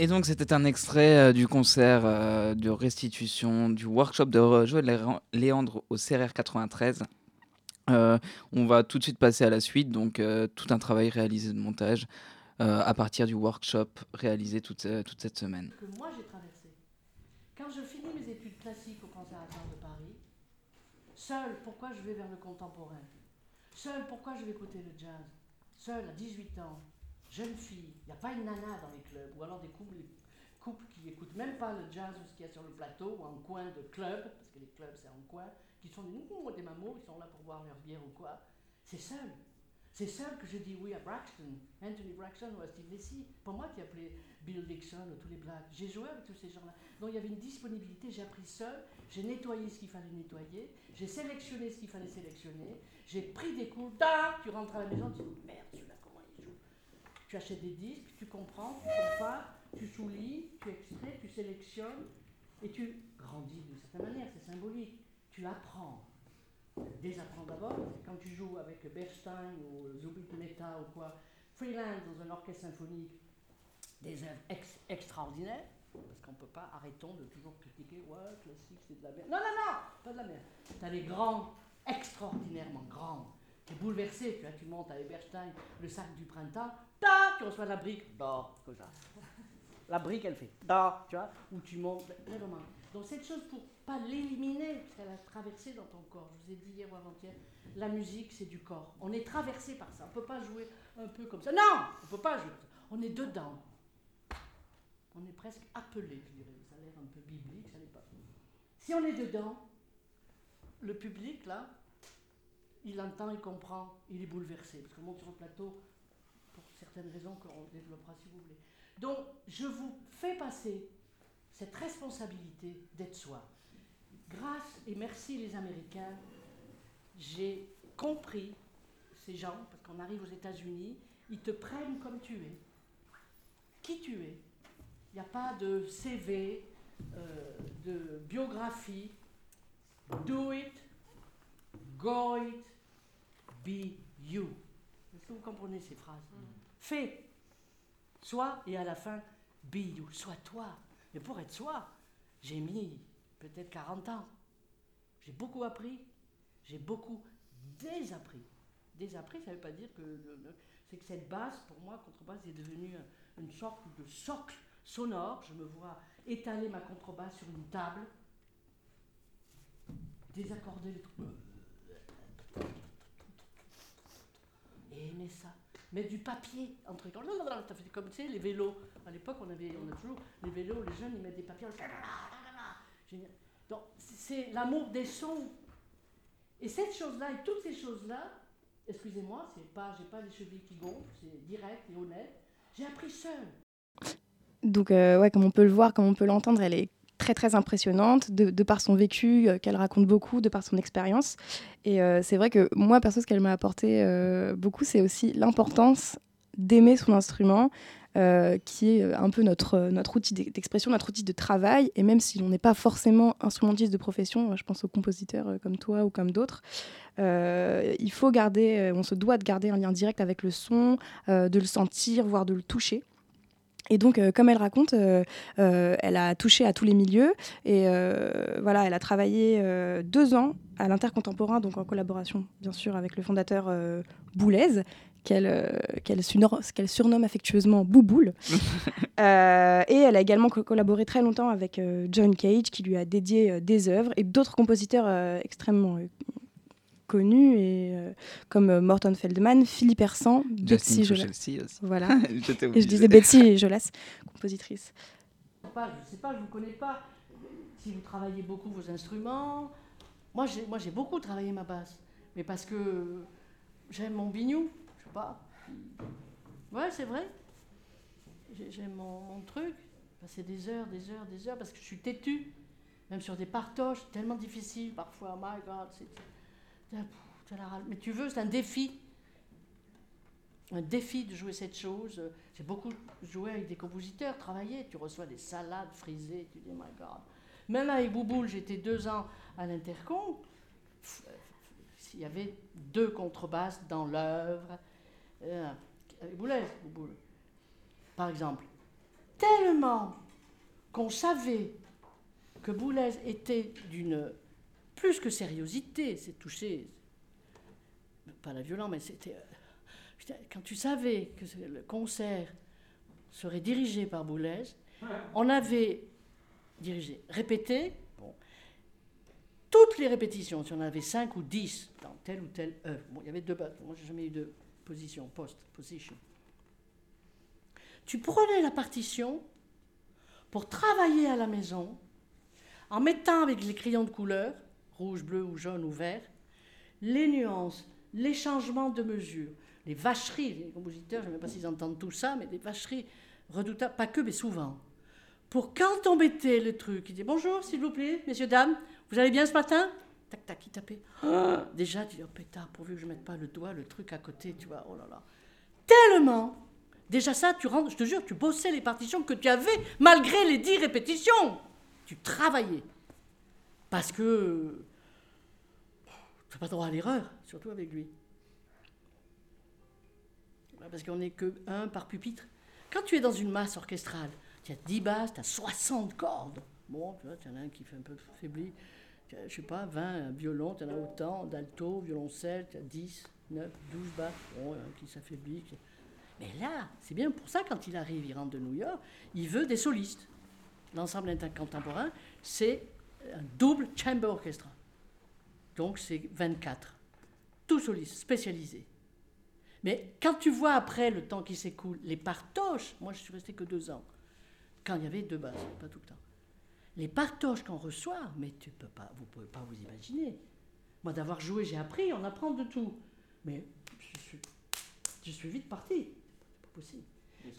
Et donc c'était un extrait euh, du concert euh, de restitution du workshop de Joël Léandre au CRR 93. Euh, on va tout de suite passer à la suite, donc tout un travail réalisé de montage à partir du workshop réalisé toute, toute cette semaine. Que moi j'ai traversé. Quand je finis mes études classiques au Conservatoire de Paris, seul, pourquoi je vais vers le contemporain? Seul, pourquoi je vais écouter le jazz? Seul, à 18 ans, jeune fille, il n'y a pas une nana dans les clubs, ou alors des couples, qui n'écoutent même pas le jazz ou ce qu'il y a sur le plateau, ou en coin de club, parce que les clubs c'est en coin, qui sont des, des mamots, ils sont là pour boire leur bière ou quoi. C'est seul. C'est seul que je dis oui à Braxton, Anthony Braxton ou à Steve Lacy. Pour moi qui appelais Bill Dixon ou tous les blacks. J'ai joué avec tous ces gens-là. Donc il y avait une disponibilité, j'ai appris seul, j'ai nettoyé ce qu'il fallait nettoyer, j'ai sélectionné ce qu'il fallait sélectionner, j'ai pris des cours, tu rentres à la maison, tu dis merde, tu achètes des disques, tu comprends, tu compares, tu soulignes, tu extrais, tu sélectionnes et tu grandis d'une certaine manière, c'est symbolique. Tu apprends. Désapprends d'abord, quand tu joues avec Bernstein ou Zubin Mehta ou quoi, freelance dans un orchestre symphonique, des œuvres extraordinaires, parce qu'on ne peut pas, arrêtons de toujours critiquer, ouais, classique, c'est de la merde. Non, non, non, pas de la merde. Tu as les grands, extraordinairement grands, tu es bouleversé, tu, tu montes à Eberstein, le sac du printemps, ta, tu reçois la brique, da, comme ça. La brique, elle fait da, tu vois, ou tu montes. Donc cette chose, pour pas l'éliminer, parce qu'elle a traversé dans ton corps, je vous ai dit hier ou avant-hier, la musique, c'est du corps. On est traversé par ça. On ne peut pas jouer un peu comme ça. Non, on ne peut pas jouer comme ça. On est dedans. On est presque appelé, je dirais. Ça a l'air un peu biblique, ça n'est pas. Si on est dedans, le public, là, il entend, il comprend, il est bouleversé. Parce qu'on monte sur le plateau certaines raisons qu'on développera si vous voulez. Donc, je vous fais passer cette responsabilité d'être soi. Grâce et merci les Américains, j'ai compris ces gens, parce qu'on arrive aux États-Unis, ils te prennent comme tu es. Qui tu es. Il n'y a pas de CV, euh, de biographie. Do it, go it, be you. Est-ce que vous comprenez ces phrases? Mm. Fais, sois, et à la fin, be you, sois toi. Mais pour être soi, j'ai mis peut-être 40 ans. J'ai beaucoup appris, j'ai beaucoup désappris. Désappris, ça ne veut pas dire que. C'est que cette basse, pour moi, contrebasse, est devenue une sorte de socle sonore. Je me vois étaler ma contrebasse sur une table, désaccorder les trucs et aimer ça. Mettre du papier entre as fait comme tu sais, les vélos. À l'époque, on avait, on a toujours les vélos, les jeunes, ils mettent des papiers. Donc, c'est l'amour des sons. Et cette chose-là, et toutes ces choses-là, excusez-moi, c'est pas, j'ai pas les cheveux qui gonflent, c'est direct et honnête. J'ai appris seul. Donc, euh, ouais, comme on peut le voir, comme on peut l'entendre, elle est très très impressionnante de, par son vécu euh, qu'elle raconte beaucoup, de par son expérience. Et euh, c'est vrai que moi, perso, ce qu'elle m'a apporté euh, beaucoup, c'est aussi l'importance d'aimer son instrument, qui est un peu notre, notre outil d'expression, notre outil de travail. Et même si on n'est pas forcément instrumentiste de profession, je pense aux compositeurs comme toi ou comme d'autres, il faut garder, on se doit de garder un lien direct avec le son, de le sentir, voire de le toucher. Et donc, euh, comme elle raconte, euh, euh, elle a touché à tous les milieux et voilà, elle a travaillé deux ans à l'Intercontemporain, donc en collaboration bien sûr avec le fondateur Boulez, qu'elle qu'elle surnomme affectueusement Bouboule. [laughs] et elle a également collaboré très longtemps avec John Cage, qui lui a dédié des œuvres, et d'autres compositeurs extrêmement connus et euh, comme euh, Morton Feldman, Philippe Hersan, Betsy Jolas. Voilà. [laughs] et je disais Betsy Jolas, compositrice. Je ne sais pas, je ne vous connais pas. Si vous travaillez beaucoup vos instruments, moi j'ai, moi j'ai beaucoup travaillé ma basse, mais parce que j'aime mon bignou, je sais pas. Ouais, c'est vrai. J'aime mon, mon truc. Passer des heures, des heures, des heures, parce que je suis têtu. Même sur des partoches, tellement difficiles parfois. My God, c'est mais tu veux, c'est un défi. Un défi de jouer cette chose. J'ai beaucoup joué avec des compositeurs, travaillé. Tu reçois des salades frisées, tu dis, my God. Même avec Bouboule, j'étais deux ans à l'Intercom. Il y avait deux contrebasses dans l'œuvre. Euh, avec Boulez, Bouboule, par exemple. tellement qu'on savait que Boulez était d'une plus que sériosité, c'est touché, pas la violence, mais c'était. euh, Quand tu savais que le concert serait dirigé par Boulez, on avait dirigé, répété, toutes les répétitions, si on avait 5 ou 10 dans telle ou telle œuvre, bon, il y avait deux bases, moi j'ai jamais eu de position, post, position. Tu prenais la partition pour travailler à la maison en mettant avec les crayons de couleur, rouge, bleu ou jaune ou vert, les nuances, les changements de mesure, les vacheries, les compositeurs, je ne sais pas s'ils entendent tout ça, mais des vacheries redoutables, pas que, mais souvent. Pour quand mettait le truc, il dit bonjour, s'il vous plaît, messieurs, dames, vous allez bien ce matin? Tac, tac, il tapait. Ah, déjà, tu dis, oh pétard, pourvu que je ne mette pas le doigt, le truc à côté, tu vois, oh là là. Tellement Déjà ça, tu rentres, je te jure, tu bossais les partitions que tu avais malgré les dix répétitions. Tu travaillais. Parce que tu n'as pas droit à l'erreur, surtout avec lui. Parce qu'on n'est que un par pupitre. Quand tu es dans une masse orchestrale, tu as 10 basses, tu as 60 cordes. Bon, tu vois, tu en as un qui fait un peu faibli. Je sais pas, 20 un violon, tu en as autant, d'alto, violoncelle, tu as 10, 9, 12 basses. Bon, il y en a qui s'affaiblit. Mais là, c'est bien pour ça, quand il arrive, il rentre de New York, il veut des solistes. L'ensemble intercontemporain, c'est un double chamber orchestra. Donc c'est 24. Tout soliste, spécialisé. Mais quand tu vois après le temps qui s'écoule, les partoches, moi je suis resté que deux ans, quand il y avait deux basses, pas tout le temps. Les partoches qu'on reçoit, mais tu peux pas, vous pouvez pas vous imaginer. Moi d'avoir joué, j'ai appris, on apprend de tout. Mais je suis, je suis vite parti. C'est pas possible.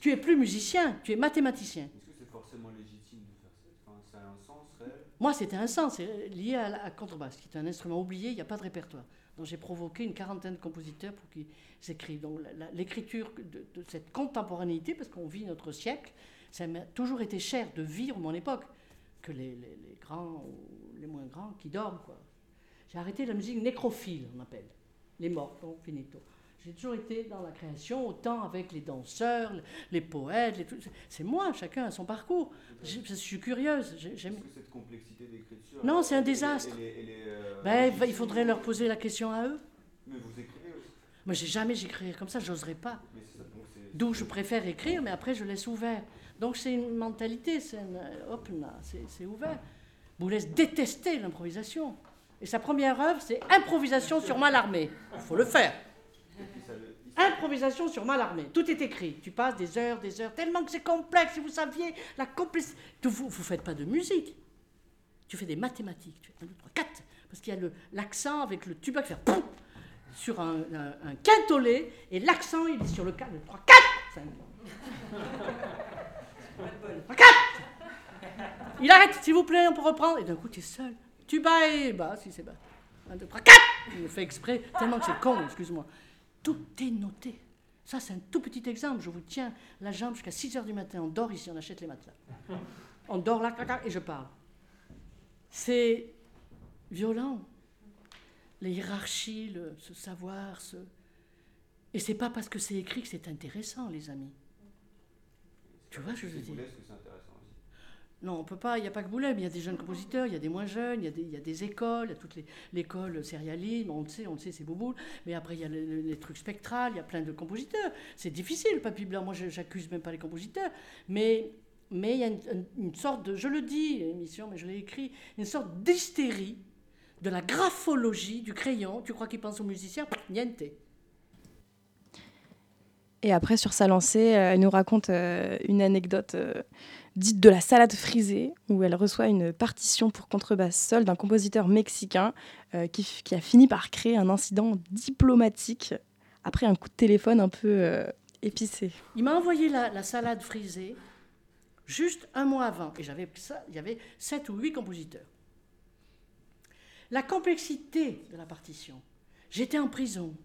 Tu es plus musicien, tu es mathématicien. Est-ce que c'est forcément légitime de un sens réel Moi, c'était un sens, lié à la contrebasse, qui est un instrument oublié, il n'y a pas de répertoire. Donc j'ai provoqué une quarantaine de compositeurs pour qu'ils écrivent. Donc l'écriture de, cette contemporanéité, parce qu'on vit notre siècle, ça m'a toujours été cher de vivre mon époque, que les, les- grands ou les moins grands qui dorment. J'ai arrêté la musique nécrophile, on appelle, les morts, donc finito. J'ai toujours été dans la création, autant avec les danseurs, les poètes, les c'est moi, chacun a son parcours. Je, je suis curieuse, j'aime Est-ce que cette complexité d'écriture. Non, c'est un désastre. euh, Ben, il faudrait leur poser la question à eux. Mais vous écrivez aussi. Moi, j'ai jamais j'écrirai comme ça, j'oserais pas. Mais ça. D'où je préfère écrire, mais après je laisse ouvert. Donc c'est une mentalité, c'est une, hop là, c'est c'est ouvert. Boulez détestait l'improvisation. Et sa première œuvre, c'est Improvisation sur Mallarmé. Il faut le faire. Et puis ça le- Improvisation sur Mallarmé. Tout est écrit. Tu passes des heures, des heures, tellement que c'est complexe. Si vous saviez la complexité. Vous ne faites pas de musique. Tu fais des mathématiques. Tu fais 1, 2, 3, 4. Parce qu'il y a l'accent avec le tuba qui fait poum sur un, un, un quintolé. Et l'accent, il est sur le 4, le 3, 4, 5. 3, 4. Il arrête, s'il vous plaît, on peut reprendre. Et d'un coup, tu es seul. Tuba et bas, si c'est bas. 1, 2, 3, 4. Il le fait exprès, tellement que c'est con, excuse-moi. Tout est noté. Ça, c'est un tout petit exemple. Je vous tiens la jambe jusqu'à 6 heures du matin. On dort ici, on achète les matelas. [laughs] On dort là, et je parle. C'est violent. Les hiérarchies, le, ce savoir, ce... Et c'est pas parce que c'est écrit que c'est intéressant, les amis. Tu vois, je veux C'est dire. Boulez que c'est intéressant aussi. Non, on peut pas, il n'y a pas que Boulet, mais il y a des jeunes compositeurs, il y a des moins jeunes, il y a des, écoles, il y a toute les- l'école sérialisme, on le sait, on le sait, c'est Bouboule, mais après il y a le- le- les trucs spectrales, il y a plein de compositeurs. C'est difficile, le papy blanc, moi j'accuse même pas les compositeurs, mais mais il y a une, sorte de, je le dis, émission, mais je l'ai écrit, une sorte d'hystérie de la graphologie du crayon. Tu crois qu'il pense aux musiciens Niente. Et après, sur sa lancée, euh, elle nous raconte euh, une anecdote euh, dite de la salade frisée, où elle reçoit une partition pour contrebasse seule d'un compositeur mexicain euh, qui, a fini par créer un incident diplomatique après un coup de téléphone un peu euh, épicé. Il m'a envoyé la, la salade frisée juste un mois avant. Et j'avais il y avait sept ou huit compositeurs. La complexité de la partition. J'étais en prison.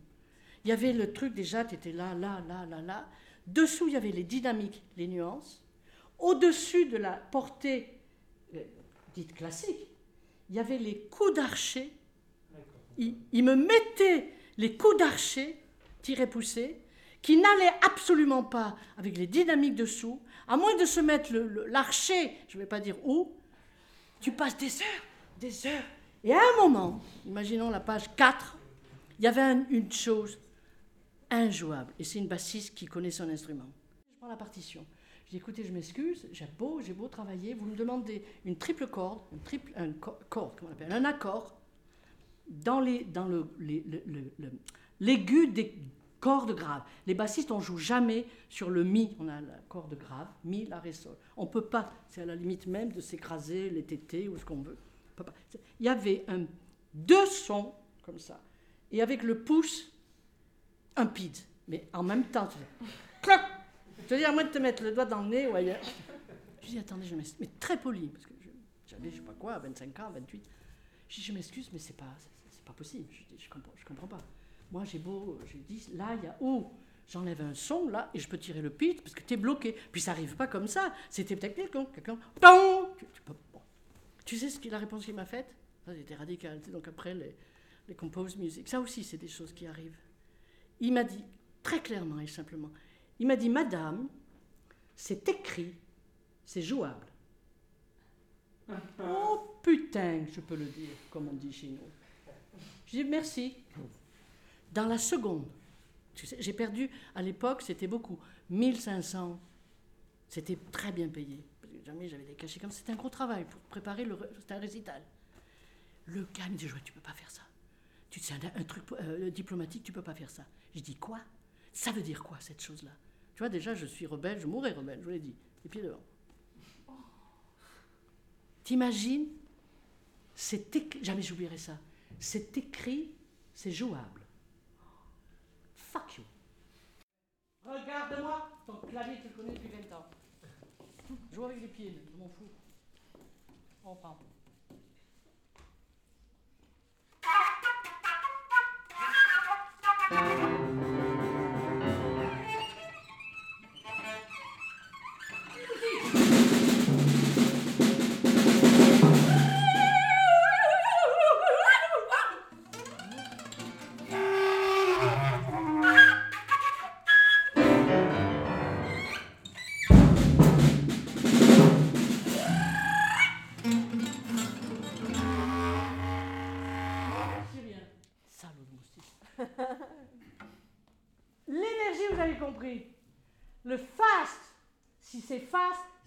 Il y avait le truc déjà, tu étais là, là, là, là, là. Dessous, il y avait les dynamiques, les nuances. Au-dessus de la portée euh, dite classique, il y avait les coups d'archer. Il, me mettait les coups d'archer, tirés poussés, qui n'allait absolument pas avec les dynamiques dessous, à moins de se mettre l'archer, je ne vais pas dire où, tu passes des heures, des heures. Et à un moment, imaginons la page 4, il y avait un- une chose injouable. Et c'est une bassiste qui connaît son instrument. Je prends la partition. Dis écoutez, je m'excuse, j'ai beau, j'ai beau travailler, vous me demandez une triple corde, triple, un comment on appelle, un accord, dans les, dans le, l'aigu des cordes graves. Les bassistes, on joue jamais sur le mi. On a la corde grave, mi, la, ré, sol. On peut pas. C'est à la limite même de s'écraser les tétés ou ce qu'on veut. Il y avait un, deux sons comme ça. Et avec le pouce, un pid. Mais en même temps, cloc Je veux dire, à moins de te mettre le doigt dans le nez ou ailleurs. Je dis, attendez, je m'excuse. Mais très poli, parce que je- j'avais, je sais pas quoi, 25 ans, 28. Je dis, je m'excuse, mais c'est pas, c'est, pas possible. Je dis, je comprends, je comprends pas. Moi, j'ai beau, j'ai dit, là, il y a, oh, j'enlève un son, là, et je peux tirer le pitch, parce que tu es bloqué. Puis ça arrive pas comme ça. C'était peut-être quelqu'un, quelqu'un, tu, sais ce qu'il la réponse qu'il m'a faite? Ça, c'était radical. Donc après, les, les compose music. Ça aussi, c'est des choses qui arrivent. Il m'a dit, très clairement et simplement, il m'a dit, Madame, c'est écrit, c'est jouable. [laughs] Oh putain, je peux le dire, comme on dit chez nous. Je dis merci. Dans la seconde, j'ai perdu, à l'époque, c'était beaucoup, 1500. C'était très bien payé. Jamais j'avais des cachets comme ça. C'était un gros travail pour préparer le. un récital. Le gars me dit tu peux pas faire ça. Tu sais, un, un truc euh, diplomatique, tu peux pas faire ça. Je dis quoi? Ça veut dire quoi cette chose-là? Tu vois, déjà, je suis rebelle, je mourrai rebelle, je vous l'ai dit. Les pieds devant. T'imagines C'est écrit, jamais j'oublierai ça. C'est écrit, c'est jouable. Fuck you. Regarde-moi, ton clavier, tu le connais depuis 20 ans. Joue avec les pieds, je m'en fous. On prend. C'est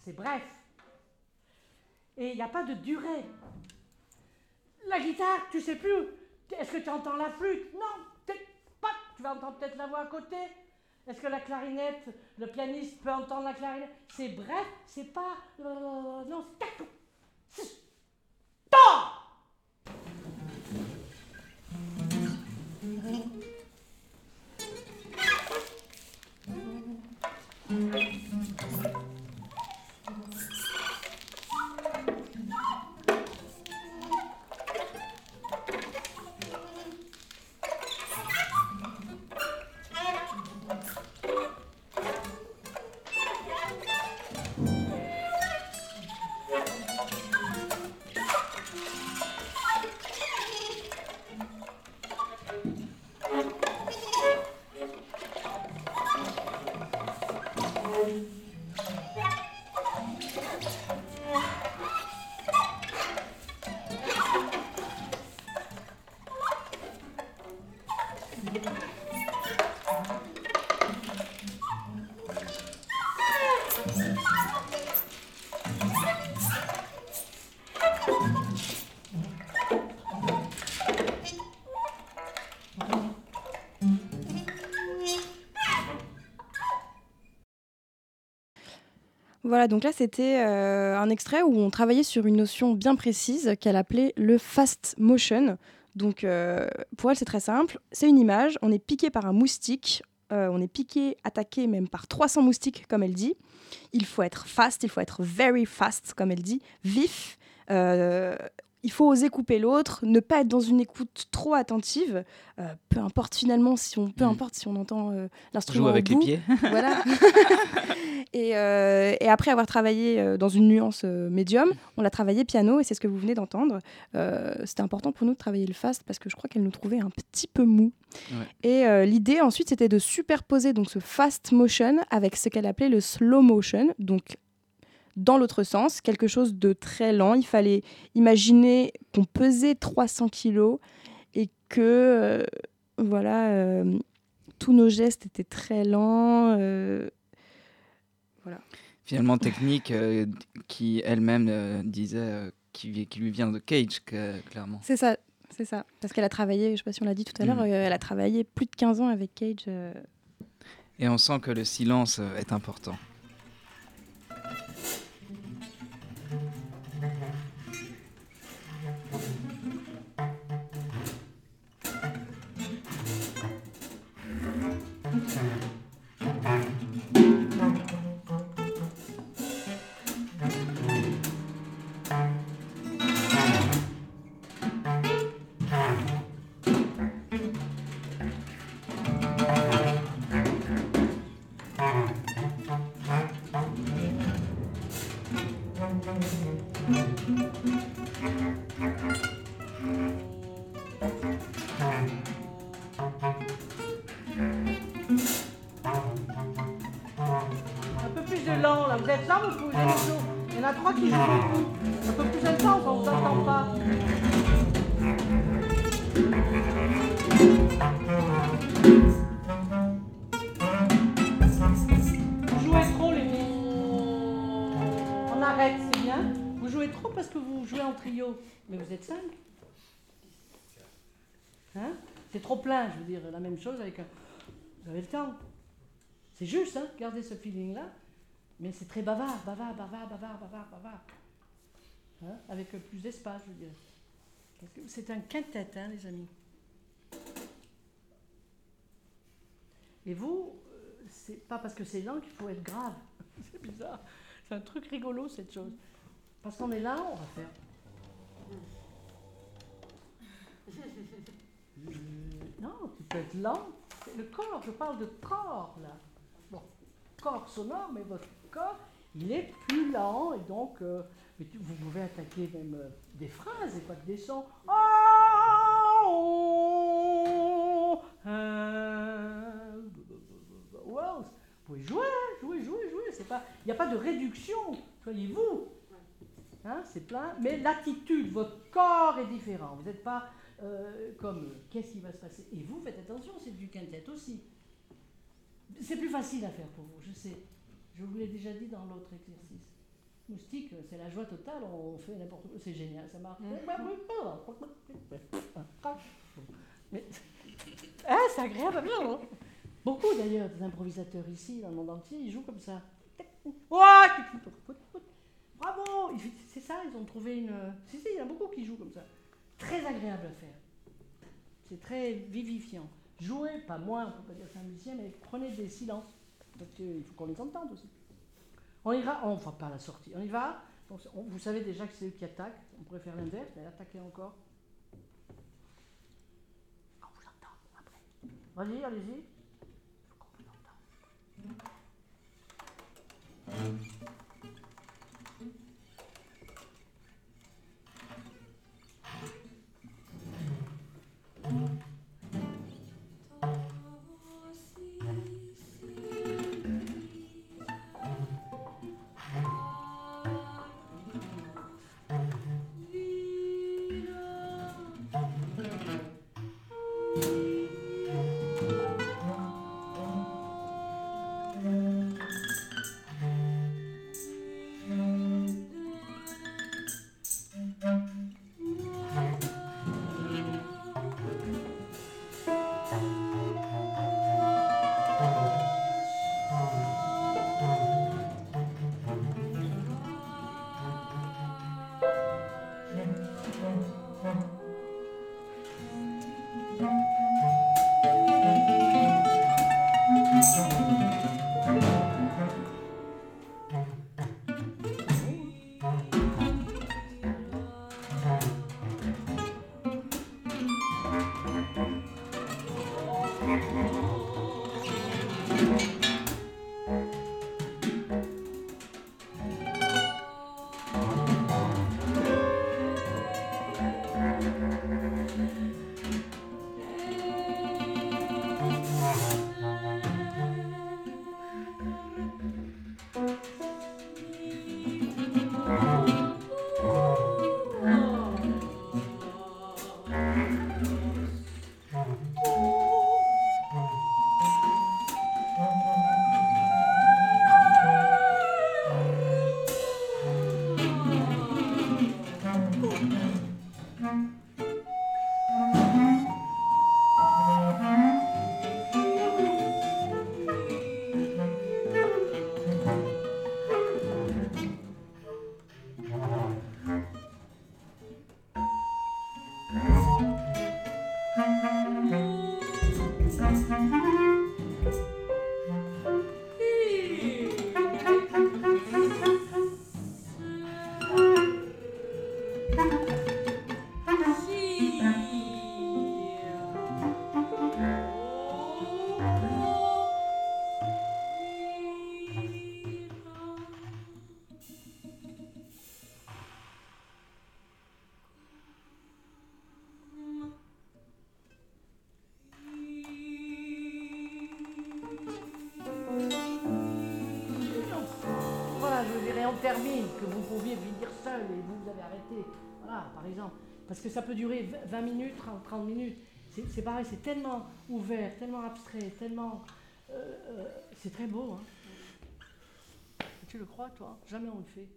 c'est bref. Et il n'y a pas de durée. La guitare, tu sais plus. Est-ce que tu entends la flûte? Non. Pas. Tu vas entendre peut-être la voix à côté. Est-ce que la clarinette, le pianiste peut entendre la clarinette? C'est bref, c'est pas. euh, non, c'est. tac, Voilà, donc là c'était euh, un extrait où on travaillait sur une notion bien précise qu'elle appelait le fast motion. Donc euh, pour elle c'est très simple, c'est une image, on est piqué par un moustique, euh, on est piqué, attaqué même par 300 moustiques comme elle dit. Il faut être fast, il faut être very fast comme elle dit, vif. Il faut oser couper l'autre, ne pas être dans une écoute trop attentive, euh, peu importe finalement si on, peu Mm. importe si on entend euh, l'instrument Joue au avec les bout. pieds. [laughs] Voilà. [laughs] et, euh, et après avoir travaillé dans une nuance médium, on a travaillé piano et c'est ce que vous venez d'entendre. C'était important pour nous de travailler le fast parce que je crois qu'elle nous trouvait un petit peu mou. Ouais. Et l'idée ensuite c'était de superposer donc ce fast motion avec ce qu'elle appelait le slow motion, donc dans l'autre sens, quelque chose de très lent. Il fallait imaginer qu'on pesait 300 kilos et que euh, voilà, euh, tous nos gestes étaient très lents. euh, Finalement, technique qui elle-même disait qui, lui vient de Cage, que- clairement. C'est ça, c'est ça. Parce qu'elle a travaillé, je sais pas si on l'a dit tout à l'heure, euh, elle a travaillé plus de 15 ans avec Cage. Et on sent que le silence est important. Vous êtes là, vous pouvez jouer. Il y en a trois qui jouent beaucoup. Un peu plus intense, on vous entend pas. Vous jouez trop, les. On arrête, c'est bien. Vous jouez trop parce que vous jouez en trio. Mais vous êtes cinq. Hein? C'est trop plein, je veux dire, la même chose avec un... Vous avez le temps. C'est juste, hein, gardez ce feeling-là. Mais c'est très bavard, bavard, bavard, bavard, bavard, bavard. Hein, avec plus d'espace, je veux dire. Parce que c'est un quintet, hein, les amis. Et vous, euh, c'est pas parce que c'est lent qu'il faut être grave. [laughs] c'est bizarre. C'est un truc rigolo, cette chose. Parce qu'on est là, on va faire. [laughs] Non, tu peux être lent. Le corps, je parle de corps, là. Bon, corps sonore, mais votre corps, il est plus lent et donc euh, vous pouvez attaquer même euh, des phrases et pas que des sons. Ah, oh, euh, wow. Vous pouvez jouer, jouer, jouer, jouer. Il n'y a pas de réduction. Soyez-vous. Hein, c'est plein, mais l'attitude, votre corps est différent. Vous n'êtes pas comme qu'est-ce qui va se passer? Et vous faites attention, c'est du quintet aussi. C'est plus facile à faire pour vous, je sais. Je vous l'ai déjà dit dans l'autre exercice. Moustique, euh, c'est la joie totale, on fait n'importe quoi, c'est génial, ça marche. Mais, ah, c'est agréable, bien, Beaucoup d'ailleurs des improvisateurs ici, dans le monde entier, ils jouent comme ça. Bravo C'est ça, ils ont trouvé une. Si, si, il y en a beaucoup qui jouent comme ça. Très agréable à faire. C'est très vivifiant. Jouez, pas moi, on peut pas dire que c'est un musicien, mais prenez des silences. Parce qu'il faut qu'on les entende aussi. On ira, on va pas à la sortie, on y va. Donc, on- vous savez déjà que c'est eux qui attaquent. On pourrait faire l'inverse, mais attaquer encore. On vous entend après. Vas-y, allez-y. Faut qu'on vous entende. termine, que vous pouviez venir seul et vous, vous avez arrêté. Voilà, par exemple. Parce que ça peut durer 20 minutes, 30, 30 minutes. C'est pareil, c'est tellement ouvert, tellement abstrait, tellement. Euh, euh, c'est très beau. Hein. Tu le crois, toi? Jamais on le fait.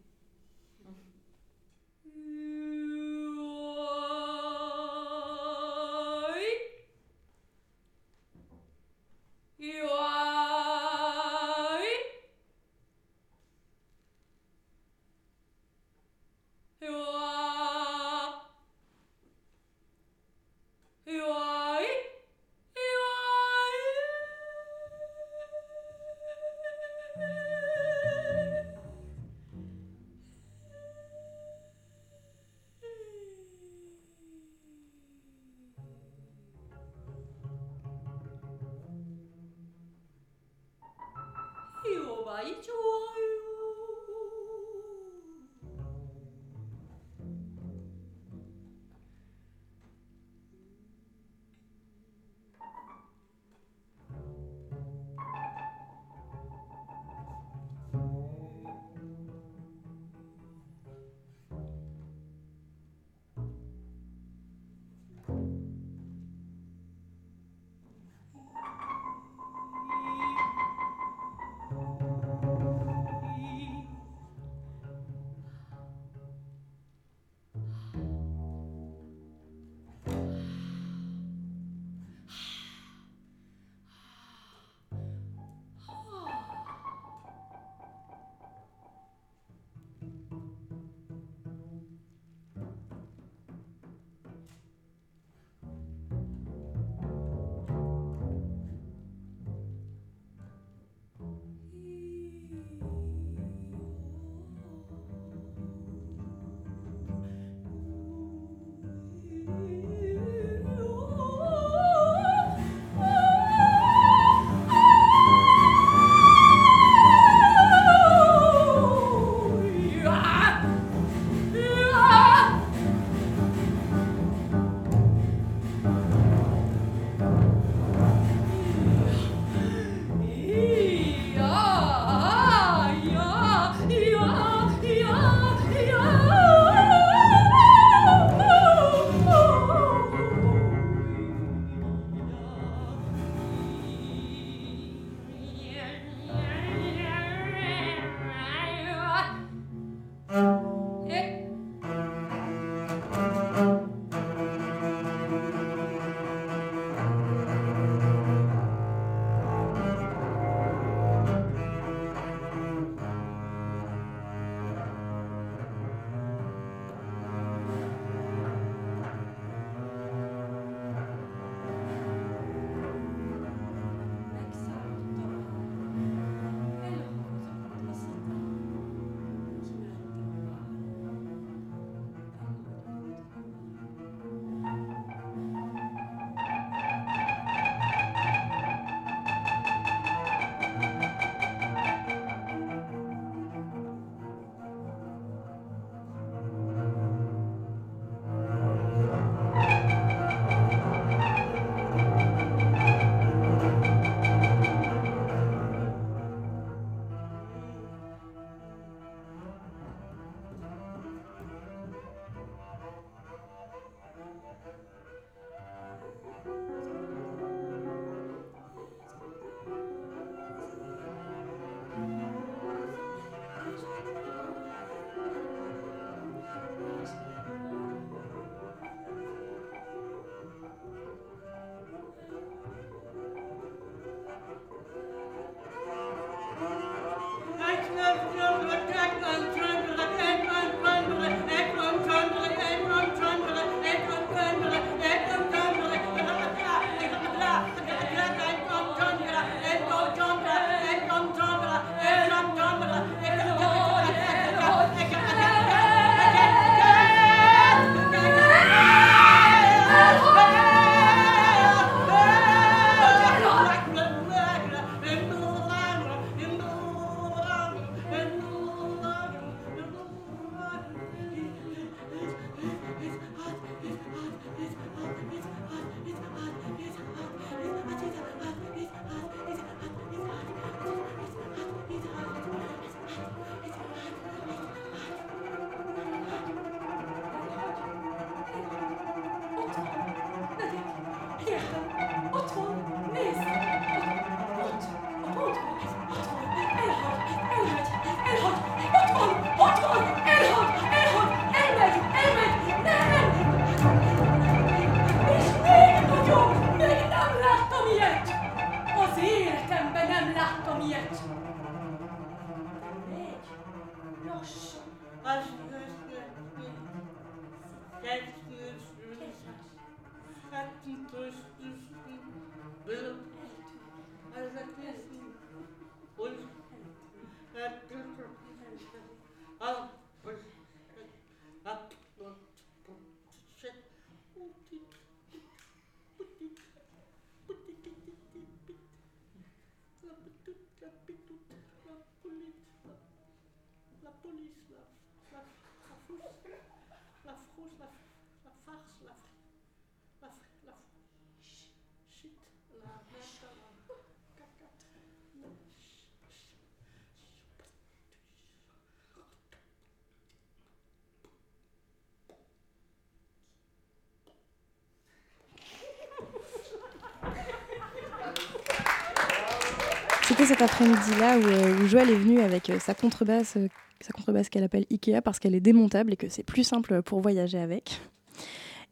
Cet après-midi-là où, euh, où Joël est venu avec euh, sa contrebasse, euh, sa contrebasse qu'elle appelle Ikea parce qu'elle est démontable et que c'est plus simple pour voyager avec.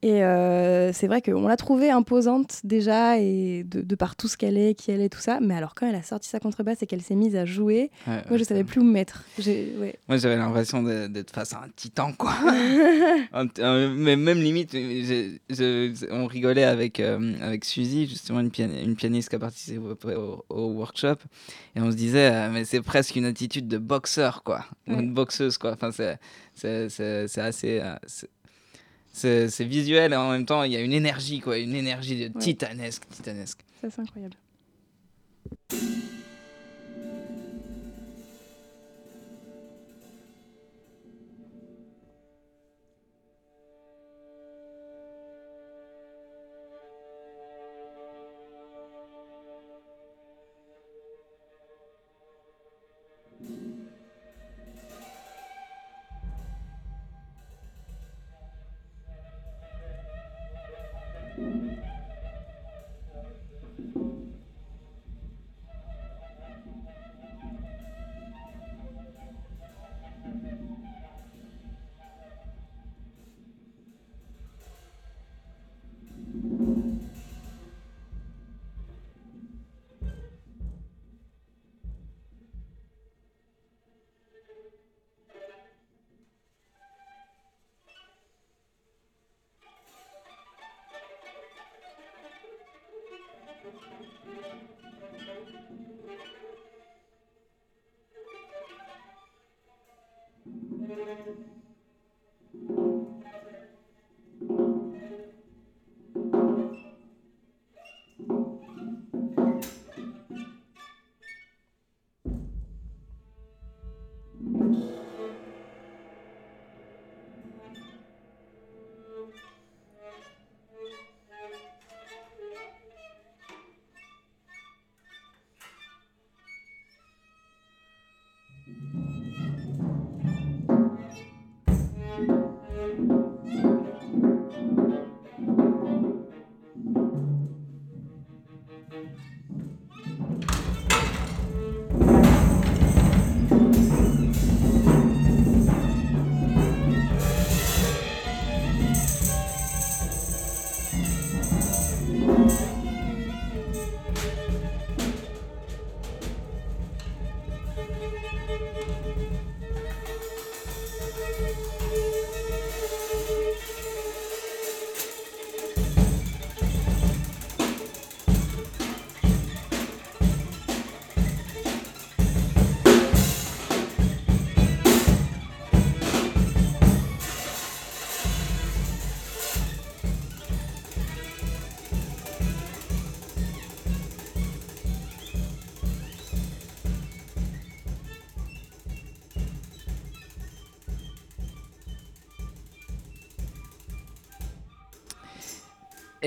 Et euh, c'est vrai qu'on l'a trouvée imposante déjà, et de, de par tout ce qu'elle est, qui elle est, tout ça. Mais alors, quand elle a sorti sa contrebasse et qu'elle s'est mise à jouer, Ouais, moi, ouais, je savais plus où me mettre. Ouais. Moi, j'avais l'impression d'être face à un titan, quoi. [laughs] Mais même limite, je- on rigolait avec, euh, avec Suzy, justement, une, pian- une pianiste qui a participé au, workshop. Et on se disait, euh, mais c'est presque une attitude de boxeur, quoi. Ou une boxeuse, quoi. Enfin, c'est assez. C'est- visuel et en même temps, il y a une énergie, quoi. Une énergie de titanesque, titanesque. Ça, c'est incroyable.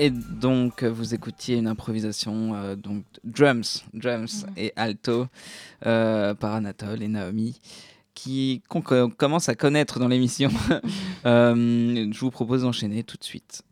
Et donc, euh, vous écoutiez une improvisation, euh, donc drums, drums et alto euh, par Anatole et Naomi, qui qu'on co- commence à connaître dans l'émission. [laughs] Euh, je vous propose d'enchaîner tout de suite.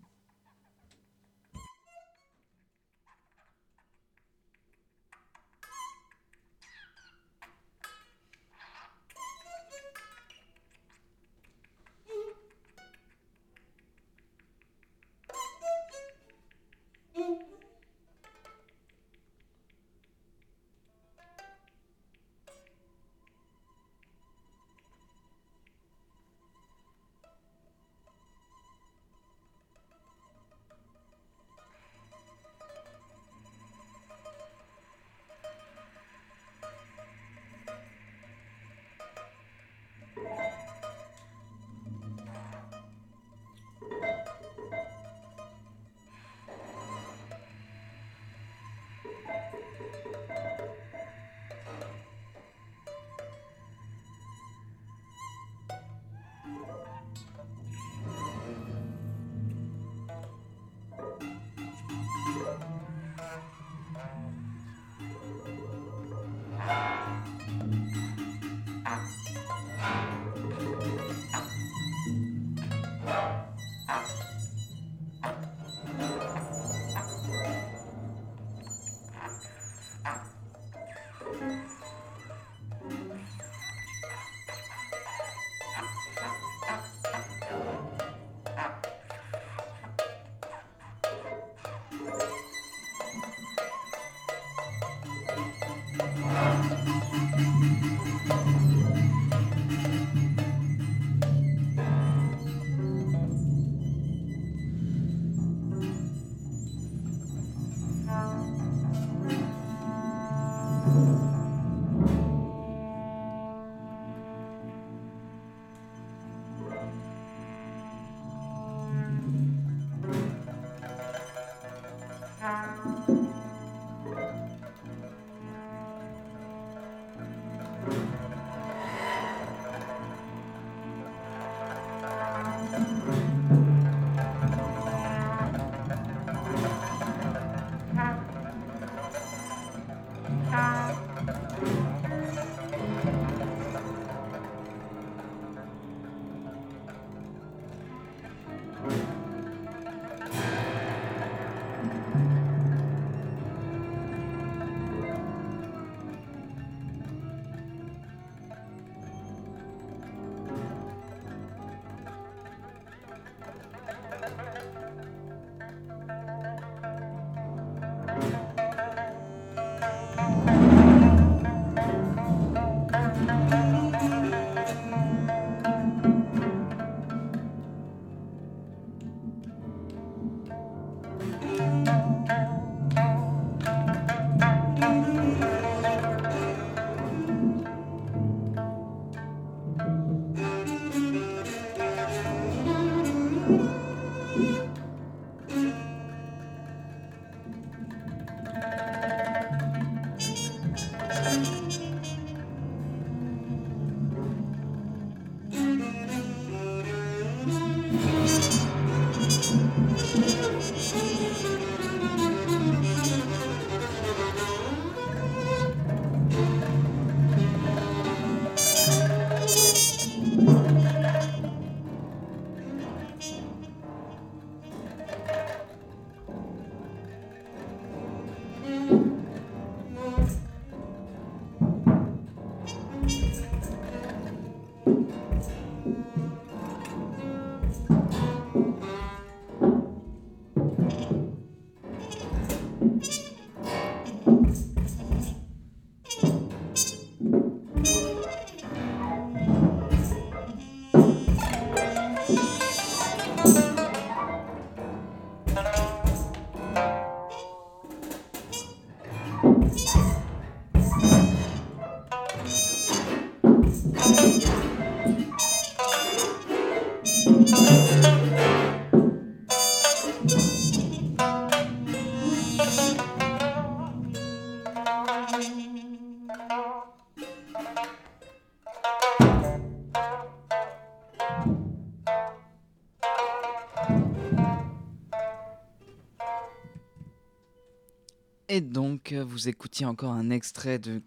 Et donc, euh, vous écoutiez encore un extrait de,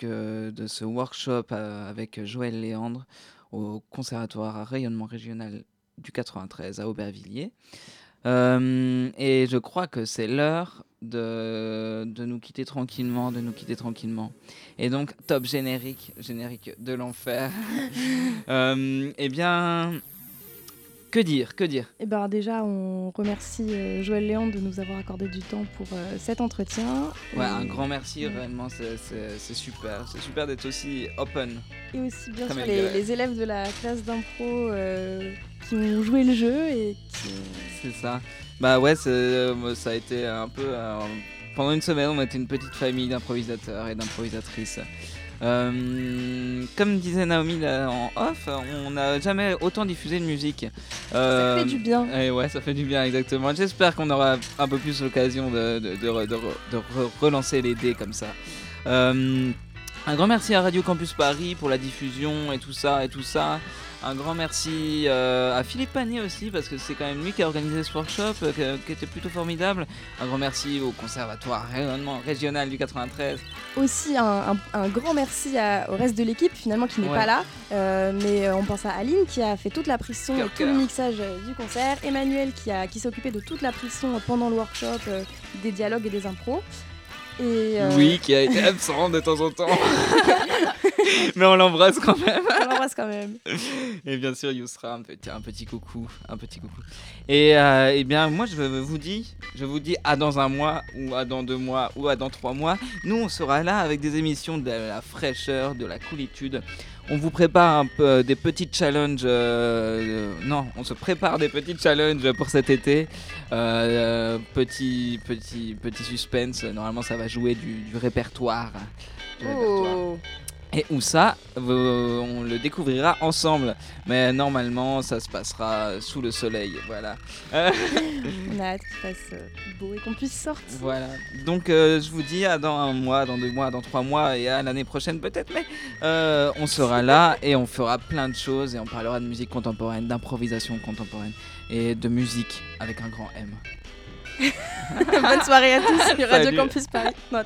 de ce workshop euh, avec Joël Léandre au Conservatoire à rayonnement régional du 93 à Aubervilliers. Euh, et je crois que c'est l'heure de, de nous quitter tranquillement, de nous quitter tranquillement. Et donc, top générique, générique de l'enfer. [laughs] Eh bien, que dire, que dire? Eh ben déjà, on remercie euh, Joël Léon de nous avoir accordé du temps pour euh, cet entretien. Ouais, un grand merci, Ouais. réellement, c'est- super. C'est super d'être aussi open. Et aussi, bien sûr, les, élèves de la classe d'impro euh, qui ont joué le jeu et qui. C'est ça. Bah ouais, ça a été un peu. euh, pendant une semaine, on était une petite famille d'improvisateurs et d'improvisatrices. Euh, comme disait Naomi là, en off, on n'a jamais autant diffusé de musique. Ça Euh, fait du bien. et ouais, ça fait du bien, exactement. J'espère qu'on aura un peu plus l'occasion de, de, de re- de re- de re- relancer les dés comme ça. Euh, Un grand merci à Radio Campus Paris pour la diffusion et tout ça et tout ça. Un grand merci euh, à Philippe Panier aussi parce que c'est quand même lui qui a organisé ce workshop euh, qui était plutôt formidable. Un grand merci au Conservatoire rayonnement régional du 93. Aussi un, un- un grand merci à- au reste de l'équipe finalement qui n'est Ouais. pas là, Euh, mais on pense à Aline qui a fait toute la prise son et tout le mixage du concert, Emmanuel qui, a, qui s'est occupé de toute la prise son pendant le workshop, des dialogues et des impros. Et, euh, Louis qui a été absent de temps en temps. [laughs] Mais on l'embrasse quand même. on l'embrasse quand même. Et bien sûr, Yousra, un petit, un petit coucou, un petit coucou. Et euh, eh bien, moi, je vous dis, je vous dis à dans un mois, ou à dans deux mois, ou à dans trois mois. Nous, on sera là avec des émissions de la fraîcheur, de la coolitude. On vous prépare un peu des petits challenges. euh, non, on se prépare des petits challenges pour cet été. Euh, petit, petit, petit suspense. Normalement, ça va jouer du, répertoire. Du répertoire. Et où ça, on le découvrira ensemble. Mais normalement, ça se passera sous le soleil. Voilà. [laughs] On a hâte qu'il fasse euh, beau et qu'on puisse sortir. voilà. Donc, euh, je vous dis à dans un mois, dans deux mois, dans trois mois et à l'année prochaine peut-être. Mais euh, on sera là et on fera plein de choses. Et on parlera de musique contemporaine, d'improvisation contemporaine et de musique avec un grand M. [laughs] Bonne soirée à tous sur [laughs] Radio. Campus Paris. Non.